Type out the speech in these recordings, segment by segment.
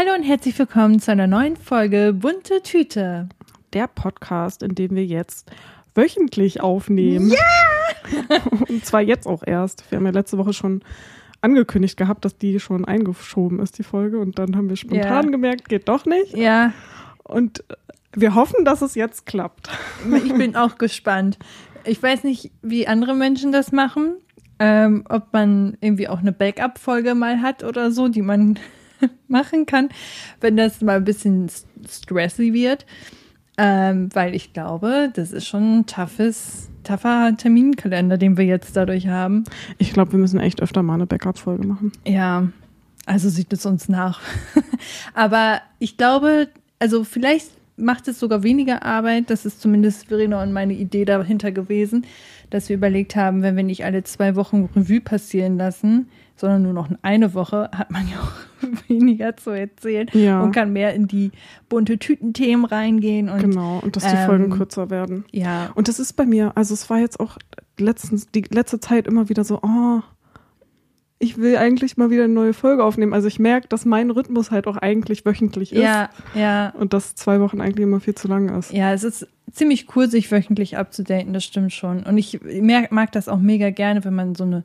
Hallo und herzlich willkommen zu einer neuen Folge Bunte Tüte. Der Podcast, in dem wir jetzt wöchentlich aufnehmen. Ja! und zwar jetzt auch erst. Wir haben ja letzte Woche schon angekündigt gehabt, dass die schon eingeschoben ist, die Folge. Und dann haben wir spontan ja. gemerkt, geht doch nicht. Ja. Und wir hoffen, dass es jetzt klappt. Ich bin auch gespannt. Ich weiß nicht, wie andere Menschen das machen. Ähm, ob man irgendwie auch eine Backup-Folge mal hat oder so, die man machen kann, wenn das mal ein bisschen stressy wird. Ähm, weil ich glaube, das ist schon ein toughes, tougher Terminkalender, den wir jetzt dadurch haben. Ich glaube, wir müssen echt öfter mal eine Backup-Folge machen. Ja, also sieht es uns nach. Aber ich glaube, also vielleicht macht es sogar weniger Arbeit. Das ist zumindest Verena und meine Idee dahinter gewesen, dass wir überlegt haben, wenn wir nicht alle zwei Wochen Revue passieren lassen, sondern nur noch eine Woche, hat man ja auch weniger zu erzählen ja. und kann mehr in die bunte Tütenthemen reingehen. Und, genau, und dass die ähm, Folgen kürzer werden. Ja. Und das ist bei mir, also es war jetzt auch letztens, die letzte Zeit immer wieder so, oh, ich will eigentlich mal wieder eine neue Folge aufnehmen. Also ich merke, dass mein Rhythmus halt auch eigentlich wöchentlich ist. Ja, ja. Und dass zwei Wochen eigentlich immer viel zu lang ist. Ja, es ist ziemlich cool, sich wöchentlich abzudaten, das stimmt schon. Und ich mag das auch mega gerne, wenn man so eine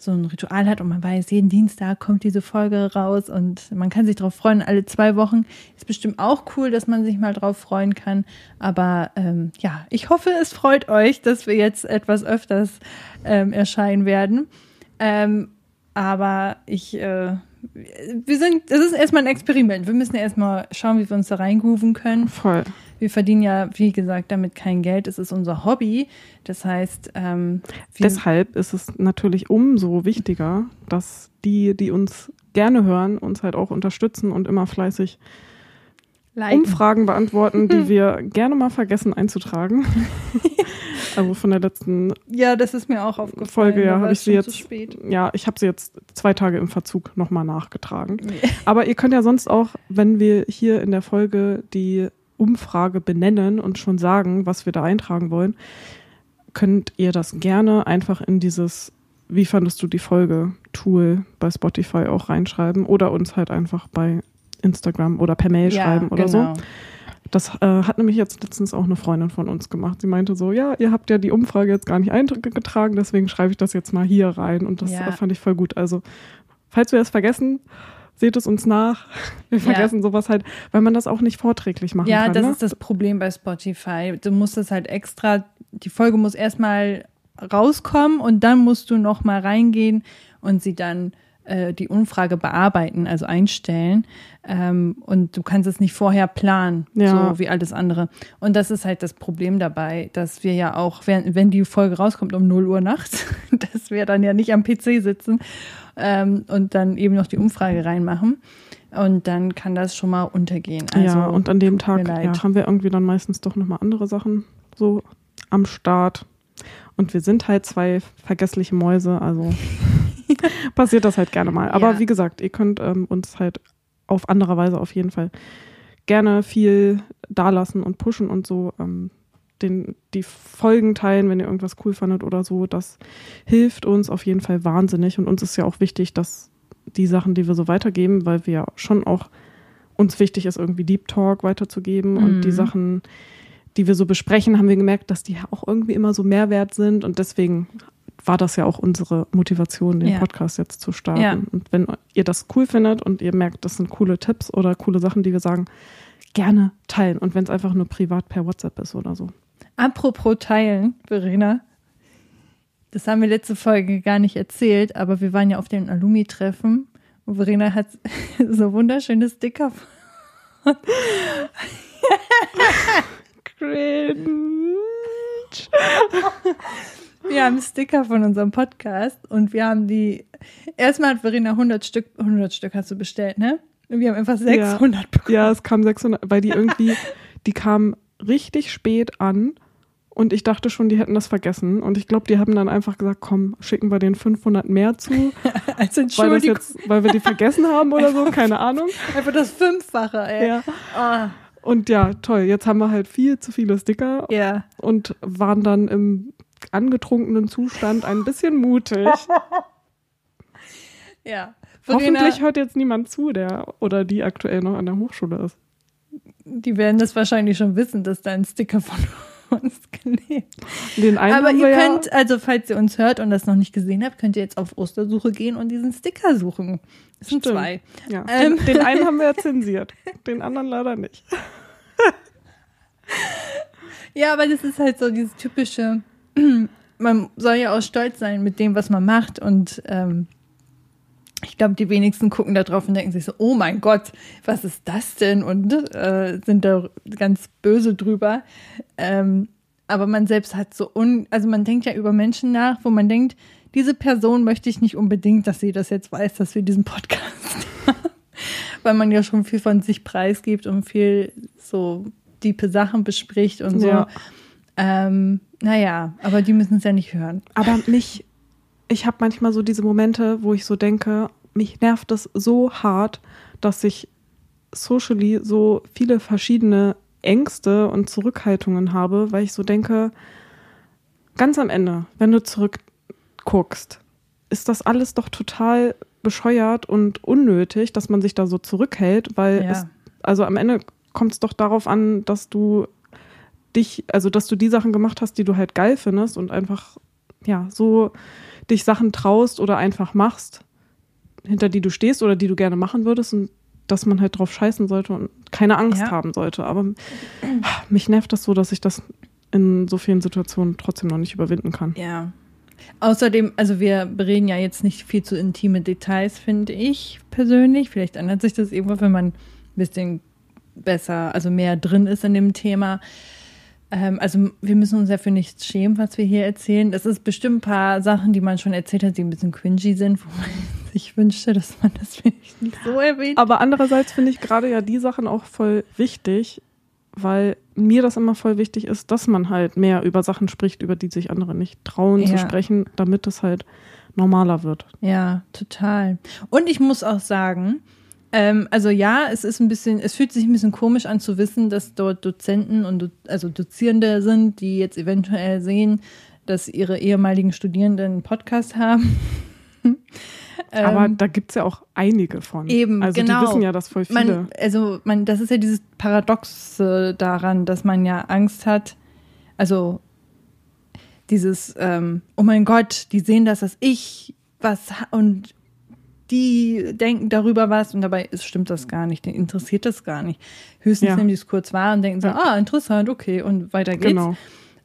so ein Ritual hat und man weiß, jeden Dienstag kommt diese Folge raus und man kann sich darauf freuen. Alle zwei Wochen ist bestimmt auch cool, dass man sich mal drauf freuen kann. Aber ähm, ja, ich hoffe, es freut euch, dass wir jetzt etwas öfters ähm, erscheinen werden. Ähm, aber ich, äh, wir sind, das ist erstmal ein Experiment. Wir müssen erstmal schauen, wie wir uns da reingrooven können. Voll. Wir verdienen ja, wie gesagt, damit kein Geld. Es ist unser Hobby. Das heißt, ähm, deshalb ist es natürlich umso wichtiger, dass die, die uns gerne hören, uns halt auch unterstützen und immer fleißig Liken. Umfragen beantworten, die wir gerne mal vergessen einzutragen. also von der letzten Ja, das ist mir auch aufgefallen. Folge, ja, habe ich sie jetzt Ja, ich habe sie jetzt zwei Tage im Verzug nochmal nachgetragen. Nee. Aber ihr könnt ja sonst auch, wenn wir hier in der Folge die Umfrage benennen und schon sagen, was wir da eintragen wollen, könnt ihr das gerne einfach in dieses Wie fandest du die Folge Tool bei Spotify auch reinschreiben oder uns halt einfach bei Instagram oder per Mail ja, schreiben oder genau. so. Das äh, hat nämlich jetzt letztens auch eine Freundin von uns gemacht. Sie meinte so, ja, ihr habt ja die Umfrage jetzt gar nicht eingetragen, deswegen schreibe ich das jetzt mal hier rein. Und das ja. fand ich voll gut. Also, falls wir es vergessen, seht es uns nach. Wir vergessen ja. sowas halt, weil man das auch nicht vorträglich machen ja, kann. Ja, das ne? ist das Problem bei Spotify. Du musst es halt extra, die Folge muss erstmal rauskommen und dann musst du noch mal reingehen und sie dann äh, die Umfrage bearbeiten, also einstellen. Ähm, und du kannst es nicht vorher planen, ja. so wie alles andere. Und das ist halt das Problem dabei, dass wir ja auch, wenn, wenn die Folge rauskommt um 0 Uhr nachts, dass wir dann ja nicht am PC sitzen ähm, und dann eben noch die Umfrage reinmachen. Und dann kann das schon mal untergehen. Also, ja, und an dem Tag ja, haben wir irgendwie dann meistens doch nochmal andere Sachen so am Start. Und wir sind halt zwei vergessliche Mäuse, also passiert das halt gerne mal. Aber ja. wie gesagt, ihr könnt ähm, uns halt auf andere Weise auf jeden Fall gerne viel dalassen und pushen und so. Ähm, den, die Folgen teilen, wenn ihr irgendwas cool fandet oder so. Das hilft uns auf jeden Fall wahnsinnig. Und uns ist ja auch wichtig, dass die Sachen, die wir so weitergeben, weil wir ja schon auch uns wichtig ist, irgendwie Deep Talk weiterzugeben mhm. und die Sachen, die wir so besprechen, haben wir gemerkt, dass die auch irgendwie immer so Mehrwert sind und deswegen war das ja auch unsere Motivation, den ja. Podcast jetzt zu starten. Ja. Und wenn ihr das cool findet und ihr merkt, das sind coole Tipps oder coole Sachen, die wir sagen, gerne teilen. Und wenn es einfach nur privat per WhatsApp ist oder so. Apropos teilen, Verena. Das haben wir letzte Folge gar nicht erzählt, aber wir waren ja auf den Alumi-Treffen und Verena hat so wunderschöne Sticker. Cringe. Wir haben Sticker von unserem Podcast und wir haben die. Erstmal hat Verena 100 Stück, 100 Stück hast du bestellt, ne? Und wir haben einfach 600 ja. bekommen. Ja, es kam 600, weil die irgendwie, die kamen richtig spät an und ich dachte schon, die hätten das vergessen. Und ich glaube, die haben dann einfach gesagt, komm, schicken wir den 500 mehr zu. Als Entschuldigung. Weil, jetzt, weil wir die vergessen haben oder so, keine Ahnung. Einfach das Fünffache, ey. Ja. Ah. Und ja, toll. Jetzt haben wir halt viel zu viele Sticker. Ja. Und waren dann im angetrunkenen Zustand ein bisschen mutig. ja. Hoffentlich hört jetzt niemand zu, der oder die aktuell noch an der Hochschule ist. Die werden das wahrscheinlich schon wissen, dass da ein Sticker von uns klebt. Den einen Aber ihr könnt, ja also falls ihr uns hört und das noch nicht gesehen habt, könnt ihr jetzt auf Ostersuche gehen und diesen Sticker suchen. Das sind Stimmt. zwei. Ja. Ähm. Den, den einen haben wir ja zensiert, den anderen leider nicht. ja, aber das ist halt so dieses typische, man soll ja auch stolz sein mit dem, was man macht und ähm, ich glaube, die wenigsten gucken da drauf und denken sich so, oh mein Gott, was ist das denn? Und äh, sind da ganz böse drüber. Ähm, aber man selbst hat so un, also man denkt ja über Menschen nach, wo man denkt, diese Person möchte ich nicht unbedingt, dass sie das jetzt weiß, dass wir diesen Podcast haben. Weil man ja schon viel von sich preisgibt und viel so diepe Sachen bespricht und so. Ja. Ähm, naja, aber die müssen es ja nicht hören. Aber mich ich habe manchmal so diese Momente, wo ich so denke, mich nervt das so hart, dass ich socially so viele verschiedene Ängste und Zurückhaltungen habe, weil ich so denke, ganz am Ende, wenn du zurückguckst, ist das alles doch total bescheuert und unnötig, dass man sich da so zurückhält, weil ja. es, also am Ende kommt es doch darauf an, dass du dich, also dass du die Sachen gemacht hast, die du halt geil findest und einfach, ja, so dich Sachen traust oder einfach machst, hinter die du stehst oder die du gerne machen würdest und dass man halt drauf scheißen sollte und keine Angst ja. haben sollte. Aber mich nervt das so, dass ich das in so vielen Situationen trotzdem noch nicht überwinden kann. Ja. Außerdem, also wir bereden ja jetzt nicht viel zu intime Details, finde ich persönlich. Vielleicht ändert sich das irgendwann, wenn man ein bisschen besser, also mehr drin ist in dem Thema. Ähm, also wir müssen uns ja für nichts schämen, was wir hier erzählen. Das ist bestimmt ein paar Sachen, die man schon erzählt hat, die ein bisschen cringy sind, wo man sich wünschte, dass man das vielleicht nicht so erwähnt. Aber andererseits finde ich gerade ja die Sachen auch voll wichtig, weil mir das immer voll wichtig ist, dass man halt mehr über Sachen spricht, über die sich andere nicht trauen ja. zu sprechen, damit es halt normaler wird. Ja, total. Und ich muss auch sagen, ähm, also ja, es ist ein bisschen, es fühlt sich ein bisschen komisch an zu wissen, dass dort Dozenten und also Dozierende sind, die jetzt eventuell sehen, dass ihre ehemaligen Studierenden einen Podcast haben. Aber ähm, da gibt es ja auch einige von. Eben, also genau. die wissen ja das voll viele. Man, also man, das ist ja dieses Paradoxe daran, dass man ja Angst hat, also dieses, ähm, oh mein Gott, die sehen das, dass ich was und die denken darüber was und dabei ist, stimmt das gar nicht, den interessiert das gar nicht. Höchstens ja. nehmen die es kurz wahr und denken so, ah, interessant, okay, und weiter geht's. Genau.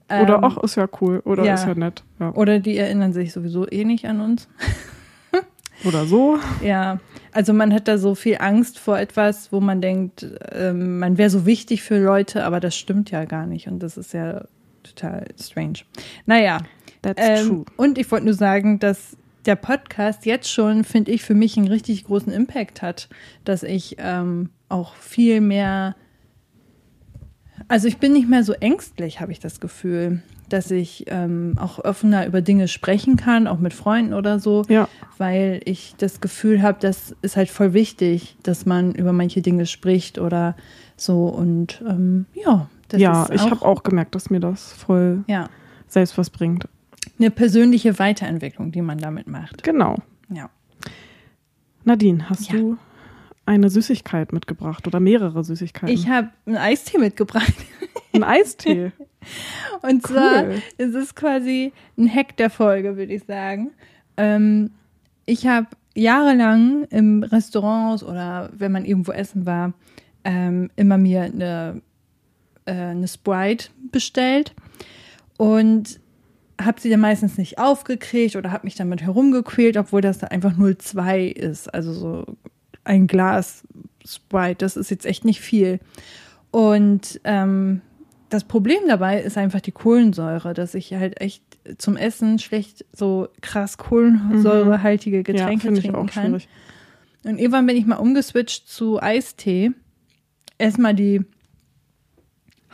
Oder ähm, ach, ist ja cool, oder ja. ist ja nett. Ja. Oder die erinnern sich sowieso eh nicht an uns. oder so. Ja, also man hat da so viel Angst vor etwas, wo man denkt, ähm, man wäre so wichtig für Leute, aber das stimmt ja gar nicht und das ist ja total strange. Naja. That's ähm, true. Und ich wollte nur sagen, dass der Podcast jetzt schon, finde ich, für mich einen richtig großen Impact hat, dass ich ähm, auch viel mehr, also ich bin nicht mehr so ängstlich, habe ich das Gefühl, dass ich ähm, auch offener über Dinge sprechen kann, auch mit Freunden oder so, ja. weil ich das Gefühl habe, das ist halt voll wichtig, dass man über manche Dinge spricht oder so und ähm, ja. ja, ich habe auch gemerkt, dass mir das voll ja. selbst was bringt eine persönliche Weiterentwicklung, die man damit macht. Genau. Ja. Nadine, hast ja. du eine Süßigkeit mitgebracht oder mehrere Süßigkeiten? Ich habe einen Eistee mitgebracht. Ein Eistee? Und cool. zwar ist es quasi ein Hack der Folge, würde ich sagen. Ähm, ich habe jahrelang im Restaurants oder wenn man irgendwo essen war, ähm, immer mir eine, äh, eine Sprite bestellt. Und habe sie dann meistens nicht aufgekriegt oder habe mich damit herumgequält, obwohl das da einfach 0,2 ist. Also so ein Glas Sprite, das ist jetzt echt nicht viel. Und ähm, das Problem dabei ist einfach die Kohlensäure, dass ich halt echt zum Essen schlecht so krass kohlensäurehaltige Getränke ja, trinken kann. Schwierig. Und irgendwann bin ich mal umgeswitcht zu Eistee. Erstmal die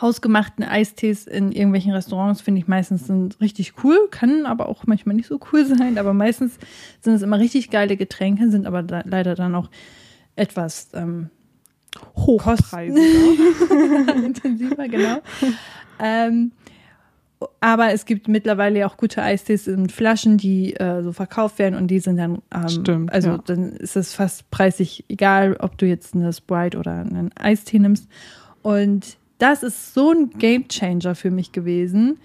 hausgemachten Eistees in irgendwelchen Restaurants finde ich meistens sind richtig cool, kann aber auch manchmal nicht so cool sein, aber meistens sind es immer richtig geile Getränke, sind aber da, leider dann auch etwas ähm, hochpreisiger. intensiver, genau. ähm, Aber es gibt mittlerweile auch gute Eistees in Flaschen, die äh, so verkauft werden und die sind dann, ähm, Stimmt, also ja. dann ist es fast preisig egal, ob du jetzt eine Sprite oder einen Eistee nimmst. Und das ist so ein Game Changer für mich gewesen.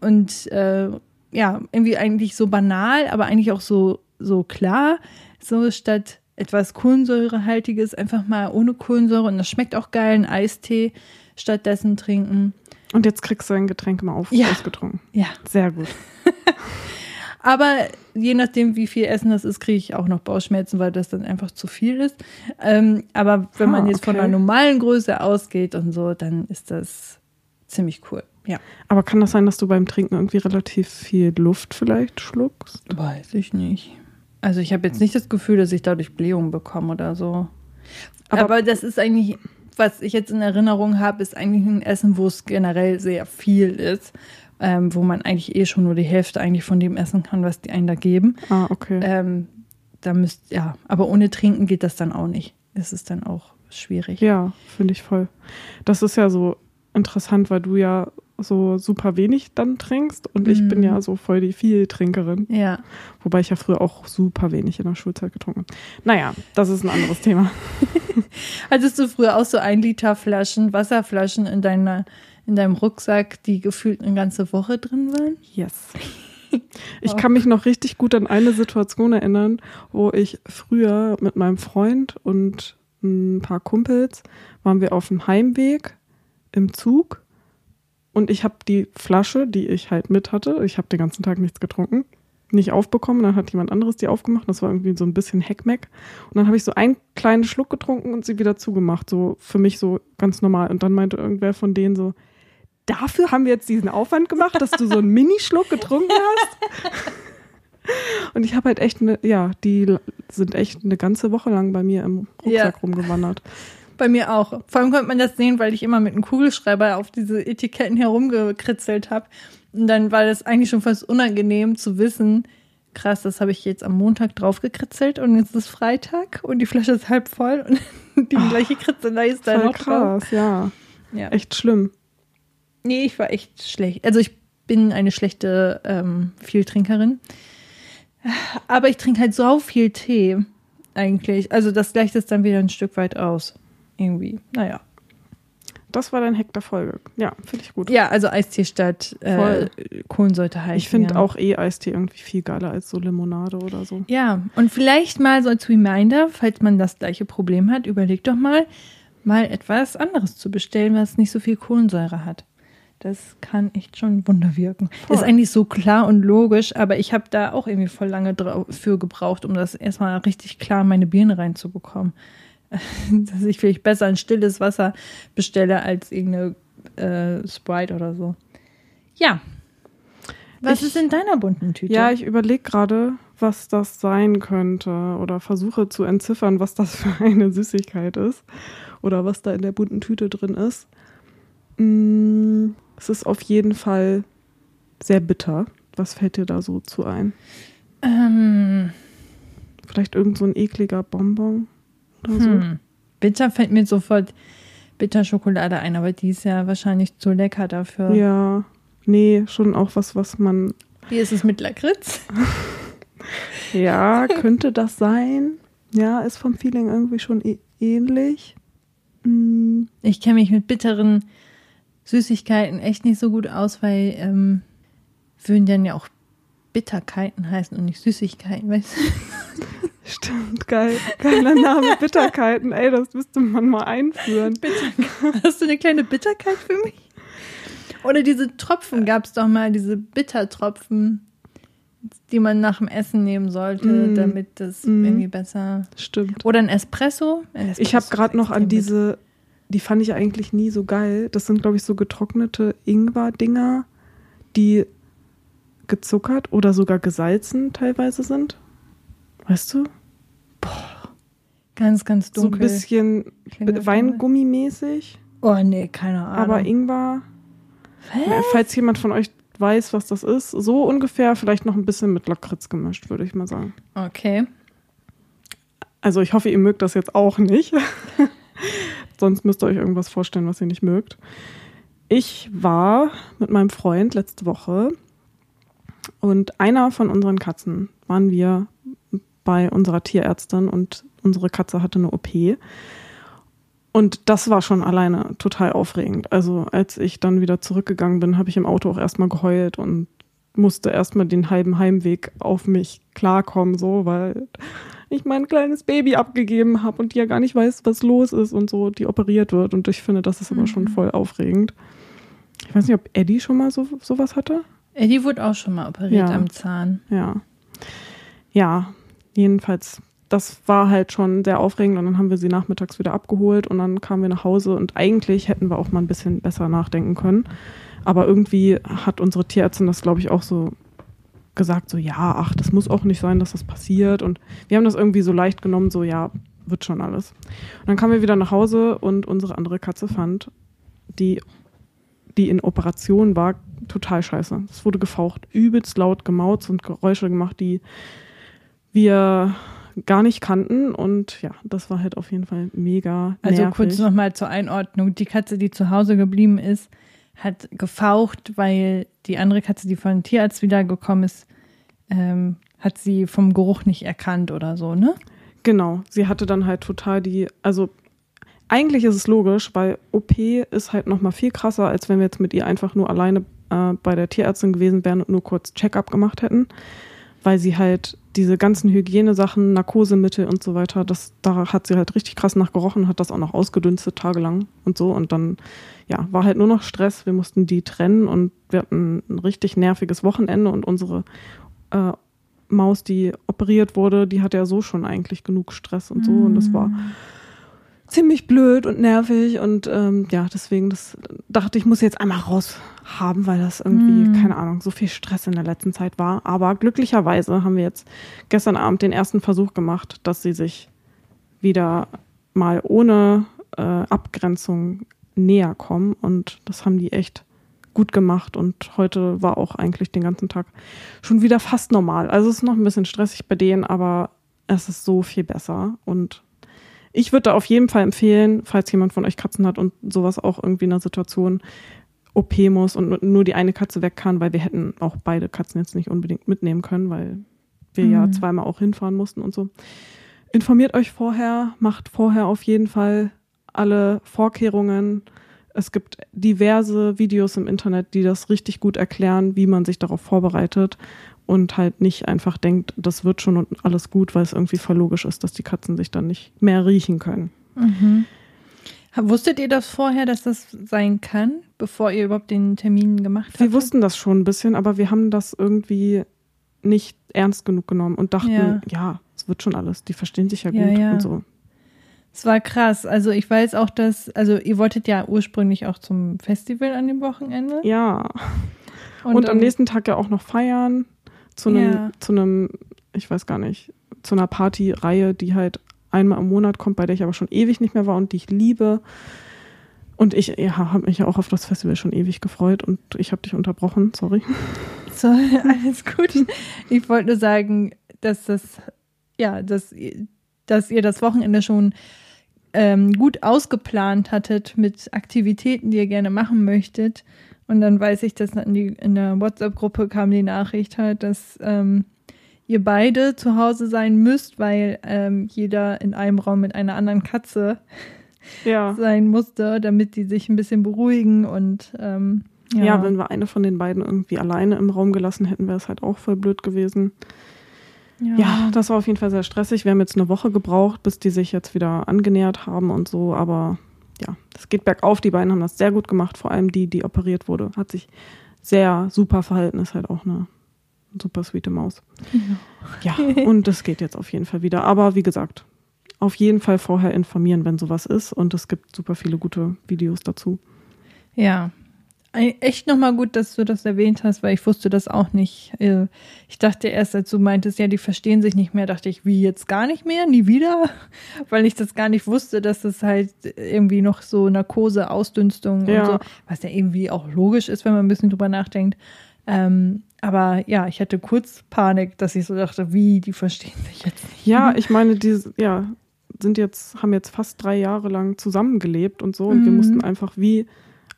Und äh, ja, irgendwie eigentlich so banal, aber eigentlich auch so, so klar. So statt etwas Kohlensäurehaltiges einfach mal ohne Kohlensäure und das schmeckt auch geil, einen Eistee stattdessen trinken. Und jetzt kriegst du ein Getränk mal auf, Ja. ausgetrunken. Ja, Sehr gut. aber je nachdem, wie viel Essen das ist, kriege ich auch noch Bauchschmerzen, weil das dann einfach zu viel ist. Ähm, aber wenn man Ah, jetzt von okay. einer normalen Größe ausgeht und so, dann ist das ziemlich cool. Ja. Aber kann das sein, dass du beim Trinken irgendwie relativ viel Luft vielleicht schluckst? Weiß ich nicht. Also ich habe jetzt nicht das Gefühl, dass ich dadurch Blähungen bekomme oder so. Aber, Aber- das ist eigentlich, was ich jetzt in Erinnerung habe, ist eigentlich ein Essen, wo es generell sehr viel ist. Ähm, wo man eigentlich eh schon nur die Hälfte eigentlich von dem essen kann, was die einen da geben. Ah, okay. Ähm, da müsst, ja, aber ohne Trinken geht das dann auch nicht. Es ist dann auch schwierig. Ja, finde ich voll. Das ist ja so interessant, weil du ja so super wenig dann trinkst und ich bin Mhm. ja so voll die Vieltrinkerin. Ja. Wobei ich ja früher auch super wenig in der Schulzeit getrunken habe. Naja, das ist ein anderes Thema. Hattest du früher auch so ein Liter Flaschen, Wasserflaschen in deiner, in deinem Rucksack, die gefühlt eine ganze Woche drin waren? Yes. Ich kann mich noch richtig gut an eine Situation erinnern, wo ich früher mit meinem Freund und ein paar Kumpels waren wir auf dem Heimweg im Zug und ich habe die Flasche, die ich halt mit hatte, ich habe den ganzen Tag nichts getrunken, nicht aufbekommen. Dann hat jemand anderes die aufgemacht. Das war irgendwie so ein bisschen Heckmeck. Und dann habe ich so einen kleinen Schluck getrunken und sie wieder zugemacht. So für mich so ganz normal. Und dann meinte irgendwer von denen so, dafür haben wir jetzt diesen Aufwand gemacht, dass du so einen Minischluck getrunken hast. Und ich habe halt echt eine, ja, die sind echt eine ganze Woche lang bei mir im Rucksack Ja. rumgewandert. Bei mir auch. Vor allem konnte man das sehen, weil ich immer mit einem Kugelschreiber auf diese Etiketten herumgekritzelt habe. Und dann war das eigentlich schon fast unangenehm zu wissen, krass, das habe ich jetzt am Montag draufgekritzelt und jetzt ist Freitag und die Flasche ist halb voll und die gleiche Kritzelei ist da noch drauf. krass, ja. Ja. Echt schlimm. Nee, ich war echt schlecht. Also ich bin eine schlechte ähm, Vieltrinkerin. Aber ich trinke halt so viel Tee eigentlich. Also das gleicht es dann wieder ein Stück weit aus. Irgendwie. Naja. Das war dein Hack der Folge. Ja, finde ich gut. Ja, also Eistee statt äh. Kohlensäure heißen. ich finde ja. auch eh Eistee irgendwie viel geiler als so Limonade oder so. Ja, und vielleicht mal so als Reminder, falls man das gleiche Problem hat, überleg doch mal, mal etwas anderes zu bestellen, was nicht so viel Kohlensäure hat. Das kann echt schon Wunder wirken. Voll. Ist eigentlich so klar und logisch, aber ich habe da auch irgendwie voll lange drau- für gebraucht, um das erstmal richtig klar in meine Birne reinzubekommen. Dass ich vielleicht besser ein stilles Wasser bestelle als irgendeine äh, Sprite oder so. Ja. Was Ich- ist in deiner bunten Tüte? Ja, ich überlege gerade, was das sein könnte oder versuche zu entziffern, was das für eine Süßigkeit ist oder was da in der bunten Tüte drin ist. Mm, Es ist auf jeden Fall sehr bitter. Was fällt dir da so zu ein? ähm, Vielleicht irgend so ein ekliger Bonbon oder so? Hm. Bitter fällt mir sofort Bitterschokolade ein, aber die ist ja wahrscheinlich zu lecker dafür. Ja, nee, schon auch was, was man. Wie ist es mit Lakritz? Ja, könnte das sein? Ja, ist vom Feeling irgendwie schon ä- ähnlich. Mm, Ich kenne mich mit bitteren Süßigkeiten echt nicht so gut aus, weil ähm, würden dann ja auch Bitterkeiten heißen und nicht Süßigkeiten, weißt du? Stimmt, geil. Geiler Name, Bitterkeiten. Ey, das müsste man mal einführen. Hast du eine kleine Bitterkeit für mich? Oder diese Tropfen gab es doch mal, diese Bittertropfen, die man nach dem Essen nehmen sollte, Mm. damit das Mm. irgendwie besser. Stimmt. Oder ein Espresso. Ein Espresso Ich habe gerade noch an diese, die fand ich eigentlich nie so geil. Das sind, glaube ich, so getrocknete Ingwer-Dinger, die gezuckert oder sogar gesalzen teilweise sind. Weißt du? Ganz, ganz So dunkel. ein bisschen Weingummi-mäßig, Oh nee, keine Ahnung. aber Ingwer. Ja, Falls jemand von euch weiß, was das ist, so ungefähr, vielleicht noch ein bisschen mit Lakritz gemischt, würde ich mal sagen. Okay. Also ich hoffe, ihr mögt das jetzt auch nicht. Sonst müsst ihr euch irgendwas vorstellen, was ihr nicht mögt. ich war mit meinem Freund letzte Woche und einer von unseren Katzen waren wir bei unserer Tierärztin und unsere Katze hatte eine OP. Und das war schon alleine total aufregend. Also als ich dann wieder zurückgegangen bin, habe ich im Auto auch erstmal geheult und musste erstmal den halben Heimweg auf mich klarkommen, so, weil ich mein kleines Baby abgegeben habe und die ja gar nicht weiß, was los ist und so, die operiert wird. Und ich finde, das ist mhm. aber schon voll aufregend. Ich weiß nicht, ob Eddie schon mal so sowas hatte. Eddie wurde auch schon mal operiert ja. am Zahn. Ja. Ja, jedenfalls, das war halt schon sehr aufregend und dann haben wir sie nachmittags wieder abgeholt und dann kamen wir nach Hause und eigentlich hätten wir auch mal ein bisschen besser nachdenken können. Aber irgendwie hat unsere Tierärztin das, glaube ich, auch so gesagt, so ja, ach, das muss auch nicht sein, dass das passiert. Und wir haben das irgendwie so leicht genommen, so ja, wird schon alles. Und dann kamen wir wieder nach Hause und unsere andere Katze fand, die, die in Operation war, total scheiße. Es wurde gefaucht, übelst laut gemaut und Geräusche gemacht, die wir gar nicht kannten und ja, das war halt auf jeden Fall mega. Also nervig. kurz nochmal zur Einordnung. Die Katze, die zu Hause geblieben ist, hat gefaucht, weil die andere Katze, die von Tierarzt wiedergekommen ist, ähm, hat sie vom Geruch nicht erkannt oder so, ne? Genau. Sie hatte dann halt total die, also eigentlich ist es logisch, weil OP ist halt nochmal viel krasser, als wenn wir jetzt mit ihr einfach nur alleine äh, bei der Tierärztin gewesen wären und nur kurz Check-up gemacht hätten, weil sie halt diese ganzen Hygienesachen, Narkosemittel und so weiter, das, da hat sie halt richtig krass nachgerochen, hat das auch noch ausgedünstet tagelang und so. Und dann, ja, war halt nur noch Stress. Wir mussten die trennen und wir hatten ein richtig nerviges Wochenende und unsere äh, Maus, die operiert wurde, die hatte ja so schon eigentlich genug Stress und so. Und das war mm ziemlich blöd und nervig und ähm, ja, deswegen das dachte ich, muss jetzt einmal raus haben, weil das irgendwie, mm. keine Ahnung, so viel Stress in der letzten Zeit war. Aber glücklicherweise haben wir jetzt gestern Abend den ersten Versuch gemacht, dass sie sich wieder mal ohne äh, Abgrenzung näher kommen und das haben die echt gut gemacht und heute war auch eigentlich den ganzen Tag schon wieder fast normal. Also es ist noch ein bisschen stressig bei denen, aber es ist so viel besser und ich würde da auf jeden Fall empfehlen, falls jemand von euch Katzen hat und sowas auch irgendwie in einer Situation OP muss und nur die eine Katze weg kann, weil wir hätten auch beide Katzen jetzt nicht unbedingt mitnehmen können, weil wir mhm. ja zweimal auch hinfahren mussten und so. Informiert euch vorher, macht vorher auf jeden Fall alle Vorkehrungen. Es gibt diverse Videos im Internet, die das richtig gut erklären, wie man sich darauf vorbereitet und halt nicht einfach denkt, das wird schon und alles gut, weil es irgendwie voll logisch ist, dass die Katzen sich dann nicht mehr riechen können. Mhm. Wusstet ihr das vorher, dass das sein kann, bevor ihr überhaupt den Termin gemacht habt? Wir wussten das schon ein bisschen, aber wir haben das irgendwie nicht ernst genug genommen und dachten, ja, ja es wird schon alles, die verstehen sich ja gut ja, ja. und so. Es war krass. Also ich weiß auch, dass, also ihr wolltet ja ursprünglich auch zum Festival an dem Wochenende. Ja. Und, und am nächsten Tag ja auch noch feiern zu einem, ja. zu einem, ich weiß gar nicht, zu einer Partyreihe, die halt einmal im Monat kommt, bei der ich aber schon ewig nicht mehr war und die ich liebe. Und ich ja, habe mich ja auch auf das Festival schon ewig gefreut und ich habe dich unterbrochen, sorry. So, alles gut. Ich wollte nur sagen, dass das, ja, dass, dass ihr das Wochenende schon ähm, gut ausgeplant hattet mit Aktivitäten, die ihr gerne machen möchtet. Und dann weiß ich, dass in, die, in der WhatsApp-Gruppe kam die Nachricht halt, dass ähm, ihr beide zu Hause sein müsst, weil ähm, jeder in einem Raum mit einer anderen Katze ja. sein musste, damit die sich ein bisschen beruhigen und ähm, ja. ja. wenn wir eine von den beiden irgendwie alleine im Raum gelassen hätten, wäre es halt auch voll blöd gewesen. Ja. ja, das war auf jeden Fall sehr stressig. Wir haben jetzt eine Woche gebraucht, bis die sich jetzt wieder angenähert haben und so, aber ja, das geht bergauf. Die beiden haben das sehr gut gemacht. Vor allem die, die operiert wurde, hat sich sehr super verhalten. Ist halt auch eine super sweete Maus. Ja. ja, und das geht jetzt auf jeden Fall wieder. Aber wie gesagt, auf jeden Fall vorher informieren, wenn sowas ist. Und es gibt super viele gute Videos dazu. Ja, echt nochmal gut, dass du das erwähnt hast, weil ich wusste das auch nicht. Äh, ich dachte erst, als du meintest, ja, die verstehen sich nicht mehr, dachte ich, wie jetzt gar nicht mehr, nie wieder, weil ich das gar nicht wusste, dass es halt irgendwie noch so Narkose, Ausdünstung ja. und so, was ja irgendwie auch logisch ist, wenn man ein bisschen drüber nachdenkt. Ähm, aber ja, ich hatte kurz Panik, dass ich so dachte, wie, die verstehen sich jetzt nicht. Ja, ich meine, die, ja, sind jetzt, haben jetzt fast drei Jahre lang zusammengelebt und so und mhm. wir mussten einfach wie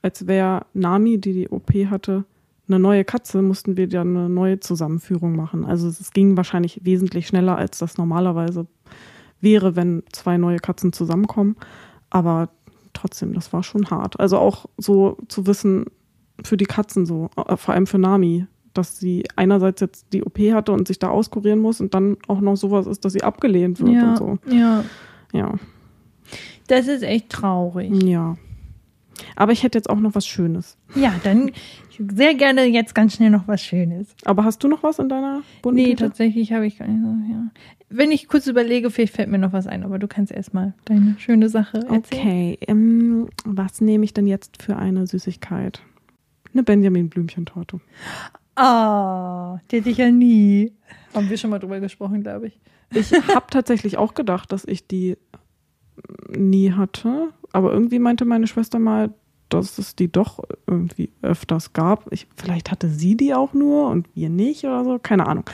als wäre Nami, die die OP hatte, eine neue Katze, mussten wir dann eine neue Zusammenführung machen. Also es ging wahrscheinlich wesentlich schneller, als das normalerweise wäre, wenn zwei neue Katzen zusammenkommen. Aber trotzdem, das war schon hart. Also auch so zu wissen, für die Katzen so, äh, vor allem für Nami, dass sie einerseits jetzt die OP hatte und sich da auskurieren muss und dann auch noch sowas ist, dass sie abgelehnt wird ja, und so. Ja. Ja. Das ist echt traurig. Ja. Aber ich hätte jetzt auch noch was Schönes. Ja, dann sehr gerne jetzt ganz schnell noch was Schönes. Aber hast du noch was in deiner bunten Nee, Tüte? tatsächlich habe ich gar nicht so, ja. Wenn ich kurz überlege, vielleicht fällt mir noch was ein, aber du kannst erstmal deine schöne Sache erzählen. Okay, ähm, was nehme ich denn jetzt für eine Süßigkeit? Eine Benjamin Blümchentorte. Ah, oh, die hätte ich ja nie. Haben wir schon mal drüber gesprochen, glaube ich. Ich habe tatsächlich auch gedacht, dass ich die nie hatte. Aber irgendwie meinte meine Schwester mal, dass es die doch irgendwie öfters gab. Ich, vielleicht hatte sie die auch nur und wir nicht oder so. Keine Ahnung.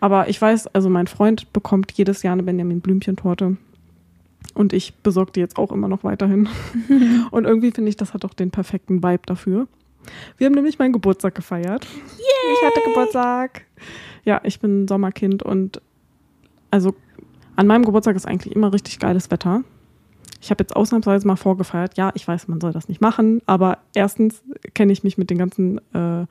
Aber ich weiß, also mein Freund bekommt jedes Jahr eine Benjamin Blümchen-Torte. Und ich besorge die jetzt auch immer noch weiterhin. und irgendwie finde ich, das hat auch den perfekten Vibe dafür. Wir haben nämlich meinen Geburtstag gefeiert. Yay! Ich hatte Geburtstag. Ja, ich bin Sommerkind und also an meinem Geburtstag ist eigentlich immer richtig geiles Wetter. Ich habe jetzt ausnahmsweise mal vorgefeiert. Ja, ich weiß, man soll das nicht machen, aber erstens kenne ich mich mit den ganzen äh,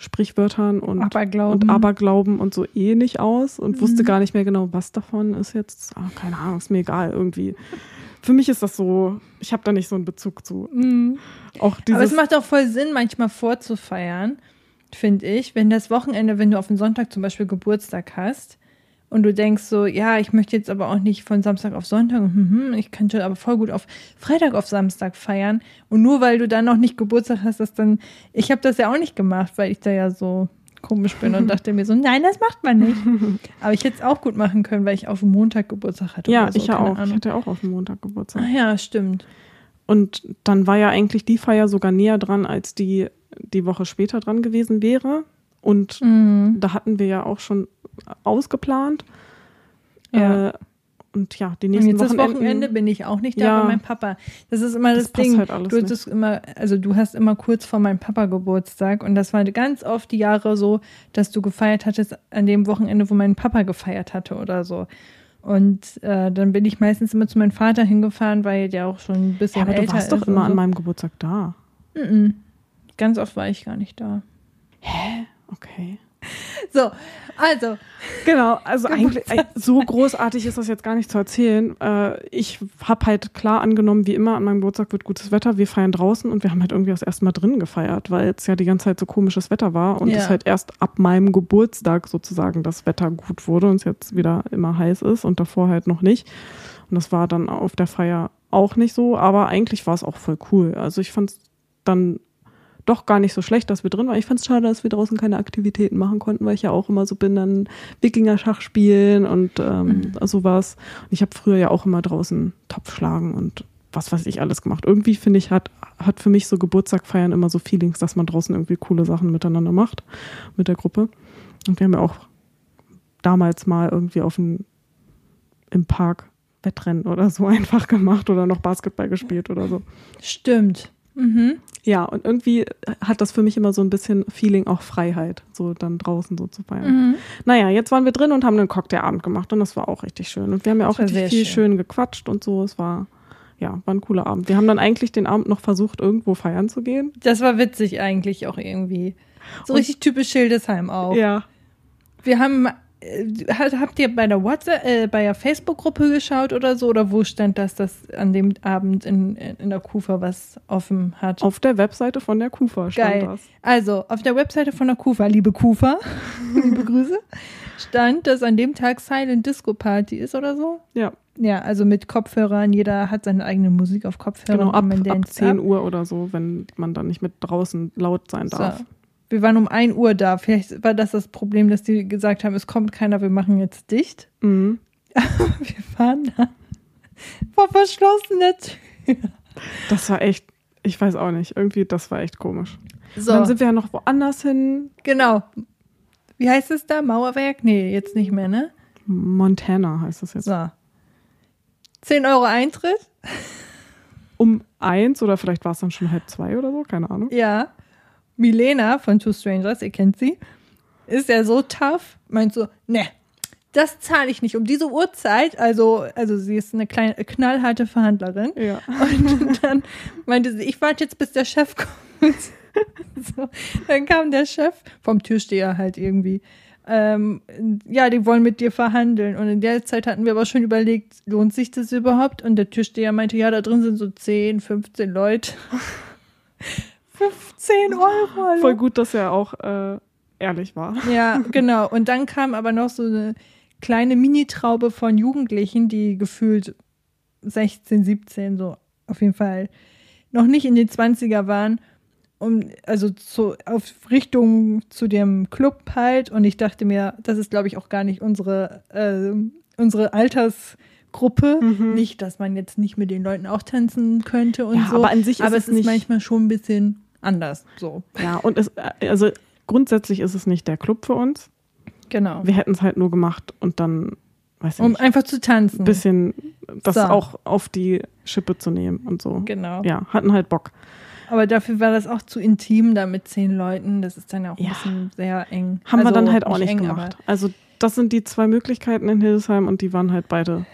Sprichwörtern und Aberglauben. und Aberglauben und so eh nicht aus und mhm. wusste gar nicht mehr genau, was davon ist jetzt. Oh, keine Ahnung, ist mir egal irgendwie. Für mich ist das so, ich habe da nicht so einen Bezug zu. Mhm. Auch dieses Aber es macht auch voll Sinn, manchmal vorzufeiern, finde ich, wenn das Wochenende, wenn du auf den Sonntag zum Beispiel Geburtstag hast, und du denkst so, ja, ich möchte jetzt aber auch nicht von Samstag auf Sonntag, hm, ich könnte aber voll gut auf Freitag auf Samstag feiern. Und nur weil du dann noch nicht Geburtstag hast, das dann, ich habe das ja auch nicht gemacht, weil ich da ja so komisch bin und dachte mir so, nein, das macht man nicht. Aber ich hätte es auch gut machen können, weil ich auf dem Montag Geburtstag hatte. Ja, so, ich ja auch. Ahnung. Ich hatte auch auf dem Montag Geburtstag. Ach ja, stimmt. Und dann war ja eigentlich die Feier sogar näher dran, als die die Woche später dran gewesen wäre. Und mhm. da hatten wir ja auch schon ausgeplant. Ja. Äh, und ja, die nächsten und jetzt Wochenenden, das Wochenende bin ich auch nicht da ja, bei meinem Papa. Das ist immer das, das Ding. Halt du hast immer, also du hast immer kurz vor meinem Papa Geburtstag und das war ganz oft die Jahre so, dass du gefeiert hattest an dem Wochenende, wo mein Papa gefeiert hatte oder so. Und äh, dann bin ich meistens immer zu meinem Vater hingefahren, weil der auch schon ein bisschen ja, aber älter ist. Du warst doch immer so. an meinem Geburtstag da. Mm -mm. Ganz oft war ich gar nicht da. Hä? Okay. So, also. Genau, also eigentlich so großartig ist das jetzt gar nicht zu erzählen. Äh, ich habe halt klar angenommen, wie immer, an meinem Geburtstag wird gutes Wetter, wir feiern draußen und wir haben halt irgendwie das erste Mal drinnen gefeiert, weil jetzt ja die ganze Zeit so komisches Wetter war und ja. es halt erst ab meinem Geburtstag sozusagen das Wetter gut wurde und es jetzt wieder immer heiß ist und davor halt noch nicht. Und das war dann auf der Feier auch nicht so, aber eigentlich war es auch voll cool. Also ich fand es dann doch gar nicht so schlecht, dass wir drin waren. Ich fand es schade, dass wir draußen keine Aktivitäten machen konnten, weil ich ja auch immer so bin, dann Wikinger-Schach spielen und ähm, mhm. sowas. Und ich habe früher ja auch immer draußen Topf schlagen und was weiß ich alles gemacht. Irgendwie finde ich, hat, hat für mich so Geburtstag feiern immer so Feelings, dass man draußen irgendwie coole Sachen miteinander macht mit der Gruppe. Und wir haben ja auch damals mal irgendwie auf dem, im Park Wettrennen oder so einfach gemacht oder noch Basketball gespielt oder so. Stimmt. Mhm. Ja, und irgendwie hat das für mich immer so ein bisschen Feeling auch Freiheit, so dann draußen so zu feiern. Mhm. Naja, jetzt waren wir drin und haben einen Cocktailabend gemacht und das war auch richtig schön. Und wir haben ja auch richtig viel schön. schön gequatscht und so. Es war, ja, war ein cooler Abend. Wir haben dann eigentlich den Abend noch versucht, irgendwo feiern zu gehen. Das war witzig eigentlich auch irgendwie. So und, richtig typisch Schildesheim auch. Ja. Wir haben habt ihr bei der WhatsApp, äh, bei der Facebook-Gruppe geschaut oder so? Oder wo stand das, dass an dem Abend in, in der Kufa was offen hat? Auf der Webseite von der Kufa stand Geil. das. Also, auf der Webseite von der Kufa, liebe Kufa, liebe Grüße, stand, dass an dem Tag Silent Disco Party ist oder so? Ja. Ja, also mit Kopfhörern, jeder hat seine eigene Musik auf Kopfhörern. Genau, ab, ab 10 ab. Uhr oder so, wenn man dann nicht mit draußen laut sein darf. Wir waren um 1 Uhr da. Vielleicht war das das Problem, dass die gesagt haben, es kommt keiner, wir machen jetzt dicht. Mhm. wir fahren da vor verschlossener Tür. Das war echt, ich weiß auch nicht, irgendwie, das war echt komisch. So. dann sind wir ja noch woanders hin. Genau. Wie heißt es da? Mauerwerk? Nee, jetzt nicht mehr, ne? Montana heißt das jetzt. So. 10 Euro Eintritt. um eins oder vielleicht war es dann schon halb zwei oder so, keine Ahnung. Ja. Milena von Two Strangers, ihr kennt sie, ist ja so tough, meint so, ne, das zahle ich nicht um diese Uhrzeit. Also, also sie ist eine kleine, knallharte Verhandlerin. Ja. Und dann meinte sie, ich warte jetzt, bis der Chef kommt. so, dann kam der Chef vom Türsteher halt irgendwie. Ähm, ja, die wollen mit dir verhandeln. Und in der Zeit hatten wir aber schon überlegt, lohnt sich das überhaupt? Und der Türsteher meinte, ja, da drin sind so 10, 15 Leute. 15 Euro. Alter. Voll gut, dass er auch äh, ehrlich war. Ja, genau. Und dann kam aber noch so eine kleine Mini-Traube von Jugendlichen, die gefühlt 16, 17, so auf jeden Fall noch nicht in den 20er waren, um, also zu, auf Richtung zu dem Club halt. Und ich dachte mir, das ist, glaube ich, auch gar nicht unsere, äh, unsere Altersgruppe. Mhm. Nicht, dass man jetzt nicht mit den Leuten auch tanzen könnte und ja, so. Aber an sich ist aber es, es ist manchmal schon ein bisschen anders. So. Ja, und es, also grundsätzlich ist es nicht der Club für uns. Genau. Wir hätten es halt nur gemacht und dann, weiß ich Um nicht, einfach zu tanzen. ein bisschen das So. auch auf die Schippe zu nehmen und so. Genau. Ja, hatten halt Bock. Aber dafür war das auch zu intim, da mit zehn Leuten. Das ist dann ja auch ein Ja. bisschen sehr eng. Haben wir Also dann halt auch nicht eng, gemacht. Also das sind die zwei Möglichkeiten in Hildesheim und die waren halt beide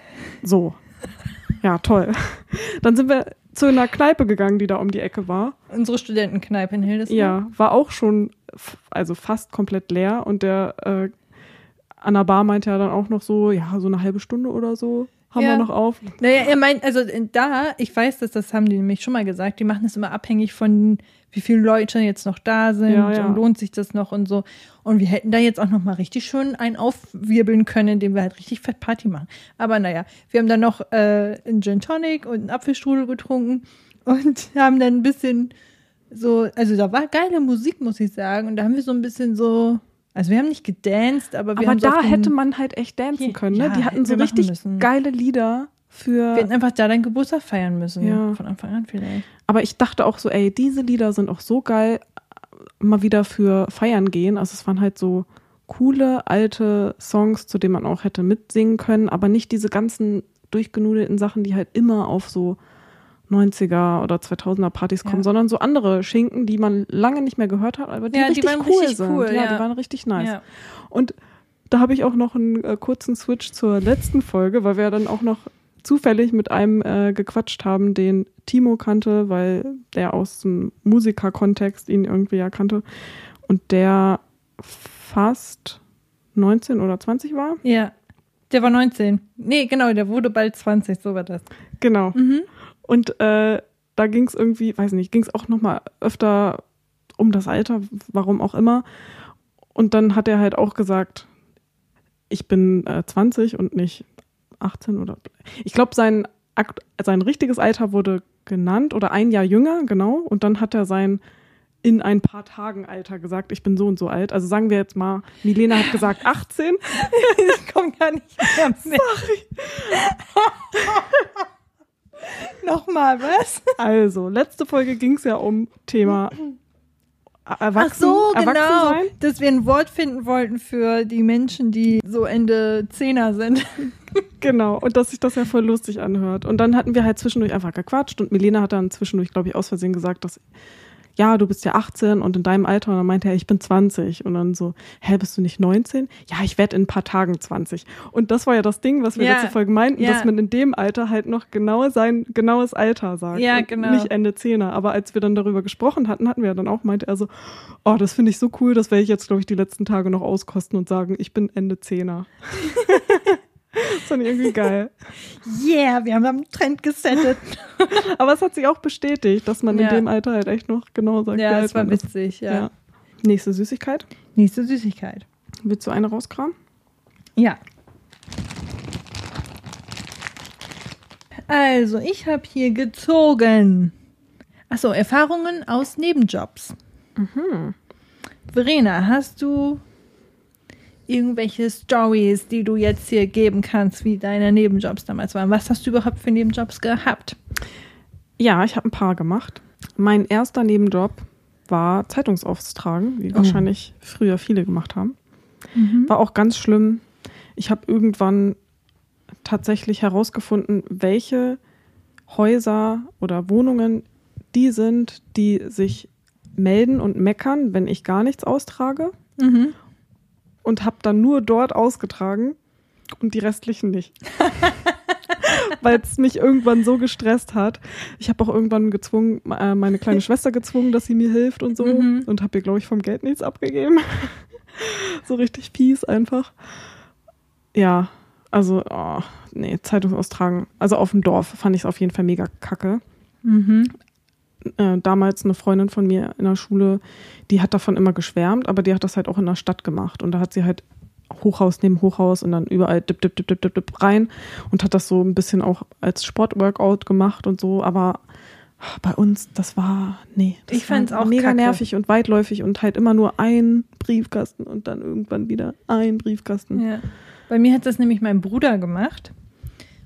so. Ja, toll. Dann sind wir zu einer Kneipe gegangen, die da um die Ecke war. Unsere Studentenkneipe in Hildesheim. Ja, war auch schon, also fast komplett leer und der äh, Anna Bar meinte ja dann auch noch so, ja, so eine halbe Stunde oder so haben Ja. wir noch auf. Naja, er meint, also in- da, ich weiß, dass das haben die nämlich schon mal gesagt, die machen es immer abhängig von, wie viele Leute jetzt noch da sind Ja, ja. und lohnt sich das noch und so. Und wir hätten da jetzt auch noch mal richtig schön einen aufwirbeln können, indem wir halt richtig fett Party machen. Aber naja, wir haben dann noch äh, einen Gin Tonic und einen Apfelstrudel getrunken und haben dann ein bisschen so, also da war geile Musik, muss ich sagen. Und da haben wir so ein bisschen so, also wir haben nicht gedanced, aber wir Aber haben da hätte man halt echt dancen können. Ne? ja, Die hatten so richtig geile Lieder für. wir hätten einfach da deinen Geburtstag feiern müssen. Ja. Von Anfang an vielleicht. Aber ich dachte auch so, ey, diese Lieder sind auch so geil, mal wieder für Feiern gehen. Also es waren halt so coole alte Songs, zu denen man auch hätte mitsingen können, aber nicht diese ganzen durchgenudelten Sachen, die halt immer auf so 90er oder 2000er Partys kommen, Ja. sondern so andere Schinken, die man lange nicht mehr gehört hat, aber die Ja, die richtig waren cool richtig sind. cool, ja, ja. die waren richtig nice. Und da habe ich auch noch einen äh, kurzen Switch zur letzten Folge, weil wir ja dann auch noch zufällig mit einem äh, gequatscht haben, den Timo kannte, weil der aus dem Musikerkontext ihn irgendwie ja kannte. Und der fast 19 oder 20 war. Ja. Der war 19. Nee, genau, der wurde bald 20, so war das. Genau. Mhm. Und äh, da ging es irgendwie, weiß nicht, ging es auch noch mal öfter um das Alter, warum auch immer. Und dann hat er halt auch gesagt, ich bin äh, 20 und nicht 18 oder. Ich glaube, sein, akt- sein richtiges Alter wurde genannt oder ein Jahr jünger, genau. Und dann hat er sein in ein paar Tagen Alter gesagt, ich bin so und so alt. Also sagen wir jetzt mal, Milena hat gesagt 18. Ich komme gar nicht mehr mit. Nochmal, was? Also, letzte Folge ging es ja um Thema Erwachsen, Ach so, genau. Dass wir ein Wort finden wollten für die Menschen, die so Ende Zehner sind. Genau, und dass sich das ja voll lustig anhört. Und dann hatten wir halt zwischendurch einfach gequatscht und Milena hat dann zwischendurch, glaube ich, aus Versehen gesagt, dass, ja, du bist ja 18 und in deinem Alter. Und dann meinte er, ich bin 20. Und dann so, hä, bist du nicht 19? Ja, ich werde in ein paar Tagen 20. Und das war ja das Ding, was wir Ja, letzte Folge meinten, ja. dass man in dem Alter halt noch genau sein genaues Alter sagt. Ja, genau. Nicht Ende Zehner. Aber als wir dann darüber gesprochen hatten, hatten wir dann auch, meinte er so, oh, das finde ich so cool, das werde ich jetzt, glaube ich, die letzten Tage noch auskosten und sagen, ich bin Ende Zehner. das fand ich irgendwie geil. Yeah, wir haben einen Trend gesettet. Aber es hat sich auch bestätigt, dass man Ja. in dem Alter halt echt noch genau sagt, Ja, das war ist. witzig, ja. Ja. Nächste Süßigkeit. Nächste Süßigkeit. Willst du eine rauskramen? Ja. Also, ich habe hier gezogen. Achso, Erfahrungen aus Nebenjobs. Verena, hast du irgendwelche Stories, die du jetzt hier geben kannst, wie deine Nebenjobs damals waren? Was hast du überhaupt für Nebenjobs gehabt? Ja, ich habe ein paar gemacht. Mein erster Nebenjob war Zeitungsaustragen, wie Oh. wahrscheinlich früher viele gemacht haben. War auch ganz schlimm. Ich habe irgendwann tatsächlich herausgefunden, welche Häuser oder Wohnungen die sind, die sich melden und meckern, wenn ich gar nichts austrage. Mhm. Und habe dann nur dort ausgetragen und die restlichen nicht. Weil es mich irgendwann so gestresst hat. Ich habe auch irgendwann gezwungen, äh, meine kleine Schwester gezwungen, dass sie mir hilft und so. Mhm. Und habe ihr, glaube ich, vom Geld nichts abgegeben. so richtig fies einfach. Ja, also, oh, nee, Zeitungsaustragen. Also auf dem Dorf fand ich es auf jeden Fall mega kacke. Mhm. Äh, damals eine Freundin von mir in der Schule, die hat davon immer geschwärmt, aber die hat das halt auch in der Stadt gemacht. Und da hat sie halt Hochhaus neben Hochhaus und dann überall dip, dip, dip, dip, dip, dip rein und hat das so ein bisschen auch als Sportworkout gemacht und so, aber bei uns, das war, nee. Das ich fand es auch mega kacke. nervig und weitläufig und halt immer nur ein Briefkasten und dann irgendwann wieder ein Briefkasten. Ja. Bei mir hat das nämlich mein Bruder gemacht.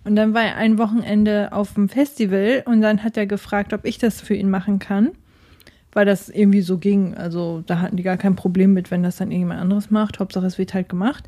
Und dann war er ein Wochenende auf dem Festival und dann hat er gefragt, ob ich das für ihn machen kann, weil das irgendwie so ging. Also da hatten die gar kein Problem mit, wenn das dann irgendjemand anderes macht. Hauptsache es wird halt gemacht.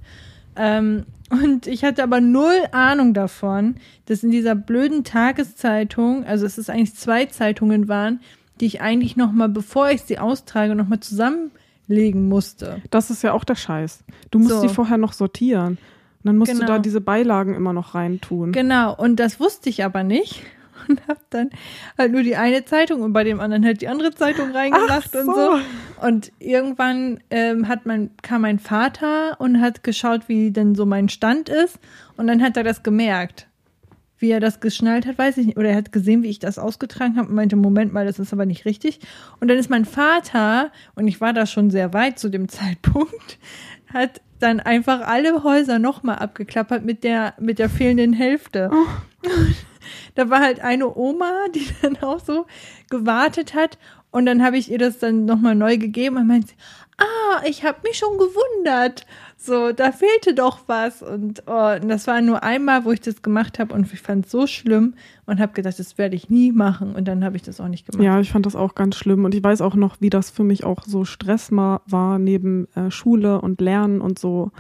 Ähm, und ich hatte aber null Ahnung davon, dass in dieser blöden Tageszeitung, also es ist eigentlich zwei Zeitungen waren, die ich eigentlich noch mal, bevor ich sie austrage, noch mal zusammenlegen musste. Das ist ja auch der Scheiß. Du musst so. die vorher noch sortieren. Und dann musst genau. du da genau. diese Beilagen immer noch reintun. Genau, und das wusste ich aber nicht. Und habe dann halt nur die eine Zeitung und bei dem anderen halt die andere Zeitung reingemacht so. und so. Und irgendwann ähm, hat mein, kam mein Vater und hat geschaut, wie denn so mein Stand ist. Und dann hat er das gemerkt. Wie er das geschnallt hat, weiß ich nicht. Oder er hat gesehen, wie ich das ausgetragen habe und meinte, Moment mal, das ist aber nicht richtig. Und dann ist mein Vater, und ich war da schon sehr weit zu dem Zeitpunkt, hat dann einfach alle Häuser nochmal abgeklappert mit der, mit der fehlenden Hälfte. Oh. Da war halt eine Oma, die dann auch so gewartet hat. Und dann habe ich ihr das dann nochmal neu gegeben und meinte, ah, ich habe mich schon gewundert. So, da fehlte doch was. Und, oh, und das war nur einmal, wo ich das gemacht habe und ich fand es so schlimm und habe gedacht, das werde ich nie machen. Und dann habe ich das auch nicht gemacht. Ja, ich fand das auch ganz schlimm. Und ich weiß auch noch, wie das für mich auch so Stress war neben äh, Schule und Lernen und so.